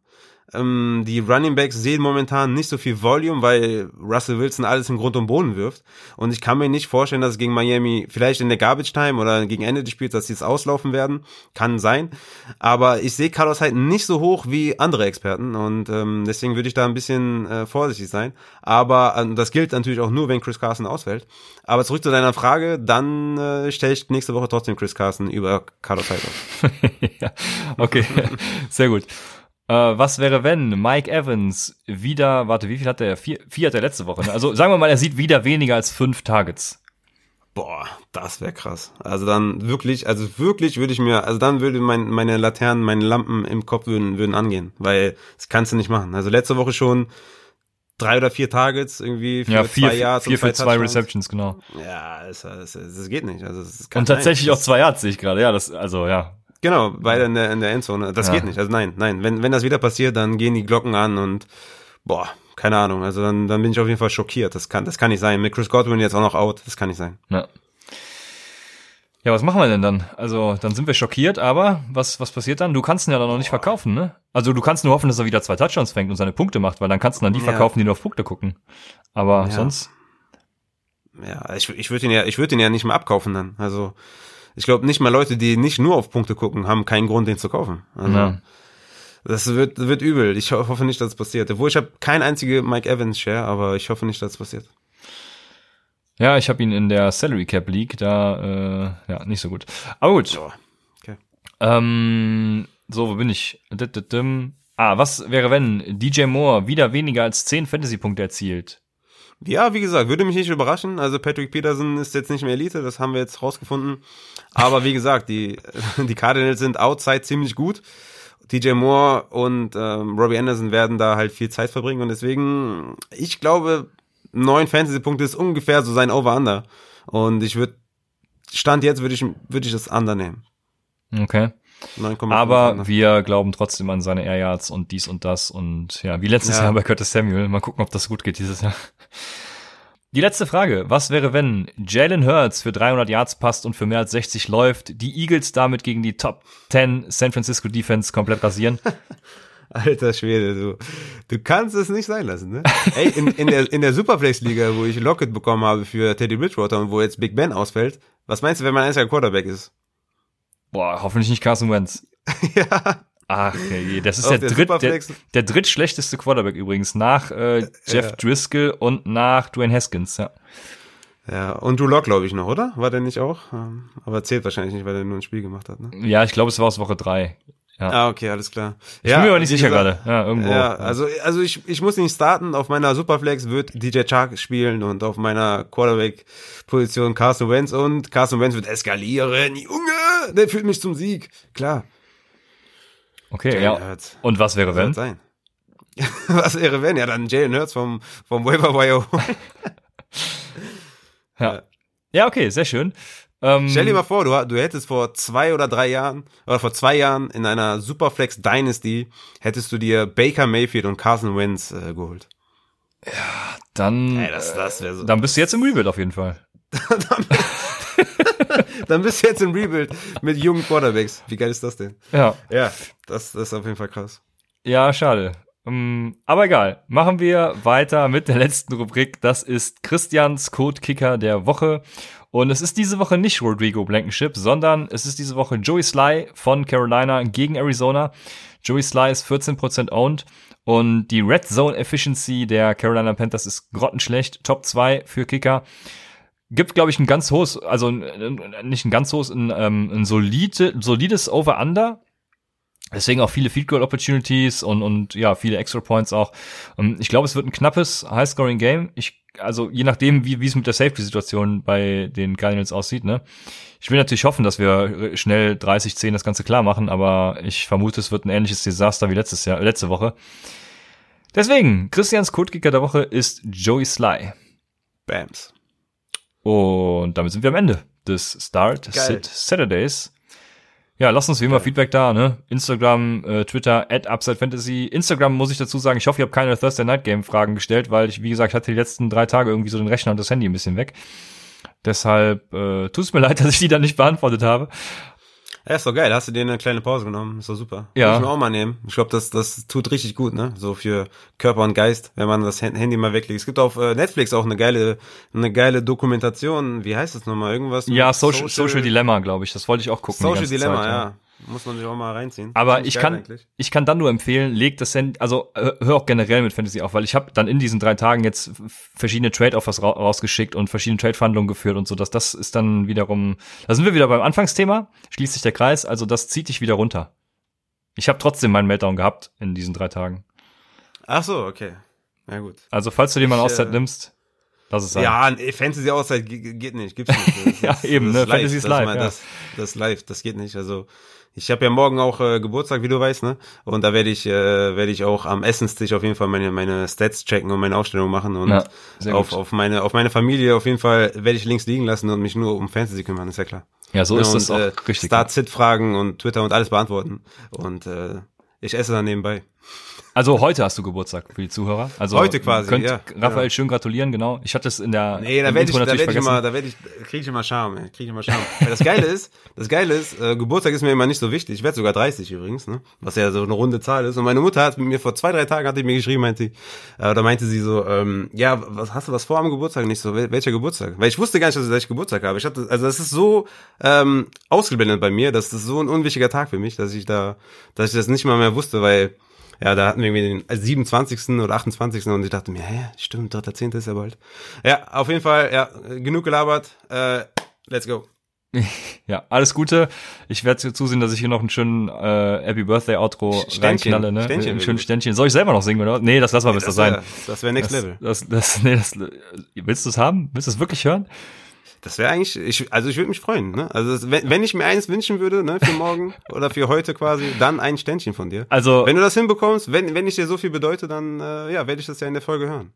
Ähm, die Running Backs sehen momentan nicht so viel Volume, weil Russell Wilson alles im Grund und Boden wirft. Und ich kann mir nicht vorstellen, dass es gegen Miami vielleicht in der Garbage Time oder gegen Ende des Spiels, dass sie es auslaufen werden. Kann sein. Aber ich sehe Carlos halt nicht so hoch wie andere Experten und ähm, deswegen würde ich da ein bisschen äh, vorsichtig sein. Aber äh, das gilt natürlich auch nur, wenn Chris Carson ausfällt. Aber zurück zu deiner Frage, dann äh, stelle ich nächste Woche trotzdem Chris Carson über Carlos Hyde auf. <laughs> ja, okay, <laughs> sehr gut. Äh, was wäre, wenn Mike Evans wieder, warte, wie viel hat der? Vier, vier hat er letzte Woche. Ne? Also sagen wir mal, er sieht wieder weniger als fünf Targets. Boah, das wäre krass. Also dann wirklich, also wirklich würde ich mir, also dann würde mein, meine Laternen, meine Lampen im Kopf würden, würden angehen, weil das kannst du nicht machen. Also letzte Woche schon drei oder vier Targets irgendwie für ja, vier, zwei Yards vier für zwei Receptions, genau. Ja, es, es, es, geht nicht. Also es und tatsächlich auch zwei Yards sehe ich gerade. Ja, das also ja. Genau, beide in der, in der Endzone. Das ja. geht nicht. Also nein, nein. Wenn, wenn das wieder passiert, dann gehen die Glocken an und boah, keine Ahnung. Also dann, dann bin ich auf jeden Fall schockiert. Das kann, das kann nicht sein. Mit Chris Godwin jetzt auch noch out. Das kann nicht sein. Ja. Ja, was machen wir denn dann? Also, dann sind wir schockiert, aber was, was passiert dann? Du kannst ihn ja dann noch nicht verkaufen, ne? Also, du kannst nur hoffen, dass er wieder zwei Touchdowns fängt und seine Punkte macht, weil dann kannst du dann die ja. verkaufen, die nur auf Punkte gucken. Aber ja. sonst? Ja, ich, ich würde ihn ja, ich würde ihn ja nicht mehr abkaufen dann. Also, ich glaube nicht mal Leute, die nicht nur auf Punkte gucken, haben keinen Grund, den zu kaufen. Also, ja. Das wird, wird übel. Ich hoffe nicht, dass es passiert. Obwohl ich habe kein einzige Mike Evans Share, aber ich hoffe nicht, dass es passiert. Ja, ich habe ihn in der Salary Cap League, da äh, ja nicht so gut. Aber gut. Okay. Ähm, so, wo bin ich? Ah, was wäre, wenn DJ Moore wieder weniger als 10 Fantasy-Punkte erzielt? Ja, wie gesagt, würde mich nicht überraschen. Also Patrick Peterson ist jetzt nicht mehr Elite, das haben wir jetzt rausgefunden. Aber wie gesagt, die, <laughs> die Cardinals sind outside ziemlich gut. DJ Moore und ähm, Robbie Anderson werden da halt viel Zeit verbringen und deswegen, ich glaube, neun Fantasy-Punkte ist ungefähr so sein Over-Under. Und ich würde, Stand jetzt würde ich, würde ich das Under nehmen. Okay. 9, Aber Under. wir glauben trotzdem an seine Air Yards und dies und das und ja, wie letztes ja. Jahr bei Curtis Samuel. Mal gucken, ob das gut geht dieses Jahr. Die letzte Frage. Was wäre, wenn Jalen Hurts für 300 Yards passt und für mehr als 60 läuft, die Eagles damit gegen die Top 10 San Francisco Defense komplett rasieren? <laughs> Alter Schwede, du, du kannst es nicht sein lassen, ne? Ey, in, in der, in der Superflex-Liga, wo ich Locket bekommen habe für Teddy Bridgewater und wo jetzt Big Ben ausfällt, was meinst du, wenn mein einziger Quarterback ist? Boah, hoffentlich nicht Carson Wentz. <laughs> ja. Ach, okay. das ist der, der, dritt, der, der drittschlechteste Quarterback übrigens, nach äh, Jeff ja. Driscoll und nach Dwayne Haskins, ja. Ja, und Drew Lock, glaube ich, noch, oder? War der nicht auch? Ähm, aber zählt wahrscheinlich nicht, weil er nur ein Spiel gemacht hat, ne? Ja, ich glaube, es war aus Woche drei. Ja. Ah, okay, alles klar. Ich ja, bin mir aber nicht sicher gerade. Ja, irgendwo. Ja, also, also ich, ich muss nicht starten. Auf meiner Superflex wird DJ Chark spielen und auf meiner Quarterback-Position Carson Wentz und Carson Wentz wird eskalieren. Junge, der führt mich zum Sieg. Klar. Okay, Jalen ja. Hurts. Und was wäre wenn? Sein. <laughs> was wäre wenn? Ja, dann Jalen Hurts vom, vom Waiver Wire. <laughs> ja. Ja, okay, sehr schön. Ähm, Stell dir mal vor, du, du hättest vor zwei oder drei Jahren oder vor zwei Jahren in einer Superflex Dynasty hättest du dir Baker Mayfield und Carson Wentz äh, geholt. Ja, dann, Ey, das, das so dann bist du jetzt im Rebuild auf jeden Fall. dann <laughs> bist du jetzt im Rebuild mit jungen Quarterbacks. Wie geil ist das denn? Ja. Ja, das, das ist auf jeden Fall krass. Ja, schade. Um, ähm, aber egal. Machen wir weiter mit der letzten Rubrik. Das ist Christians Code Kicker der Woche. Und es ist diese Woche nicht Rodrigo Blankenship, sondern es ist diese Woche Joey Sly von Carolina gegen Arizona. Joey Sly ist 14% owned und die Red Zone Efficiency der Carolina Panthers ist grottenschlecht. Top 2 für Kicker. Gibt, glaube ich, ein ganz hohes, also nicht ein ganz hohes, ein, ähm, ein solide, solides Over-Under. Deswegen auch viele Field Goal Opportunities und, und ja, viele Extra Points auch. Ähm, ich glaube, es wird ein knappes High-Scoring Game. Ich also je nachdem, wie wie es mit der Safety-Situation bei den Cardinals aussieht, ne? Ich will natürlich hoffen, dass wir schnell 30-10 das Ganze klar machen, aber ich vermute, es wird ein ähnliches Desaster wie letztes Jahr, letzte Woche. Deswegen, Christians Codekicker der Woche ist Joey Sly. Bams. Und damit sind wir am Ende des Start Geil. Sit Saturdays. Ja, lasst uns wie immer Feedback da, ne? Instagram, äh, Twitter, at Upside Fantasy. Instagram muss ich dazu sagen, ich hoffe, ihr habt keine Thursday Night Game Fragen gestellt, weil ich, wie gesagt, hatte die letzten drei Tage irgendwie so den Rechner und das Handy ein bisschen weg. Deshalb äh, tut es mir <laughs> leid, dass ich die dann nicht beantwortet habe. Ja, ist doch geil. Hast du dir eine kleine Pause genommen? Ist doch super. Ja. Muss ich mir auch mal nehmen. Ich glaube, das, das tut richtig gut, ne? So für Körper und Geist, wenn man das Handy mal weglegt. Es gibt auf äh, Netflix auch eine geile, eine geile Dokumentation. Wie heißt das nochmal? Irgendwas? Ja, Social, Social Dilemma, glaube ich. Das wollte ich auch gucken. Social Dilemma, Zeit, ja. ja. Muss man sich auch mal reinziehen. Aber ich kann, eigentlich. ich kann dann nur empfehlen, leg das Handy, also hör auch generell mit Fantasy auf, weil ich habe dann in diesen drei Tagen jetzt verschiedene Trade-Offers ra rausgeschickt und verschiedene Trade-Verhandlungen geführt und so, dass das ist dann wiederum, da sind wir wieder beim Anfangsthema, schließt sich der Kreis, also das zieht dich wieder runter. Ich habe trotzdem meinen Meltdown gehabt in diesen drei Tagen. Ach so, okay. Na gut. Also falls du dir mal eine Auszeit äh, nimmst. Das ist ja, Fantasy Auszeit geht nicht, gibt's nicht. <laughs> ja, ist, eben, ne? Fantasy ist live. Das, ja. das, das live, das geht nicht. Also ich habe ja morgen auch äh, Geburtstag, wie du weißt, ne? Und da werde ich, äh, werde ich auch am Essenstisch auf jeden Fall meine meine Stats checken und meine Aufstellung machen und ja, auf auf meine auf meine Familie auf jeden Fall werde ich links liegen lassen und mich nur um Fantasy kümmern, ist ja klar. Ja, so ja, ist und, das auch äh, richtig. Start-Sit-Fragen und Twitter und alles beantworten und äh, ich esse dann nebenbei. Also heute hast du Geburtstag für die Zuhörer. Also heute quasi. Könnt ja, Raphael ja. schön gratulieren, genau. Ich hatte es in der Nee, da werde ich, da werd ich immer, da werde ich, kriege ich immer ey. kriege ich immer. Weil das Geile ist, das Geile ist, äh, Geburtstag ist mir immer nicht so wichtig. Ich werde sogar 30 übrigens, ne? Was ja so eine runde Zahl ist. Und meine Mutter hat mir vor zwei, drei Tagen hat die mir geschrieben, meinte sie, äh, da meinte sie so, ähm, ja, was hast du was vor am Geburtstag? Nicht so, wel welcher Geburtstag? Weil ich wusste gar nicht, dass ich Geburtstag habe. Ich hatte, also das ist so ähm, ausgeblendet bei mir, das ist so ein unwichtiger Tag für mich, dass ich da, dass ich das nicht mal mehr wusste, weil ja, da hatten wir irgendwie den 27. oder 28. und ich dachte mir, hä, stimmt, 3.10. ist ja bald. Ja, auf jeden Fall, ja, genug gelabert. Äh, let's go. <laughs> Ja, alles Gute. Ich werde zusehen, dass ich hier noch einen schönen äh, Happy Birthday Outro reinknalle, ne? Ständchen Ein schönes Ständchen. Soll ich selber noch singen, oder? Nee, das lassen wir nee, bis das sein. Das wäre Next das, Level. Das, das, <laughs> nee, das, willst du es haben? Willst du es wirklich hören? Das wäre eigentlich, ich, also ich würde mich freuen, ne? Also das, wenn, wenn ich mir eins wünschen würde, ne, für morgen <laughs> oder für heute quasi, dann ein Ständchen von dir. Also wenn du das hinbekommst, wenn wenn ich dir so viel bedeute, dann äh, ja, werde ich das ja in der Folge hören.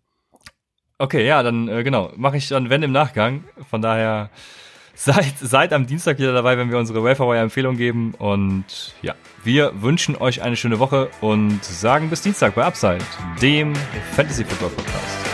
Okay, ja, dann äh, genau, mache ich dann wenn im Nachgang. Von daher seid seid am Dienstag wieder dabei, wenn wir unsere Waferwire Empfehlung geben und ja, wir wünschen euch eine schöne Woche und sagen bis Dienstag bei Upside, dem Fantasy Football Podcast.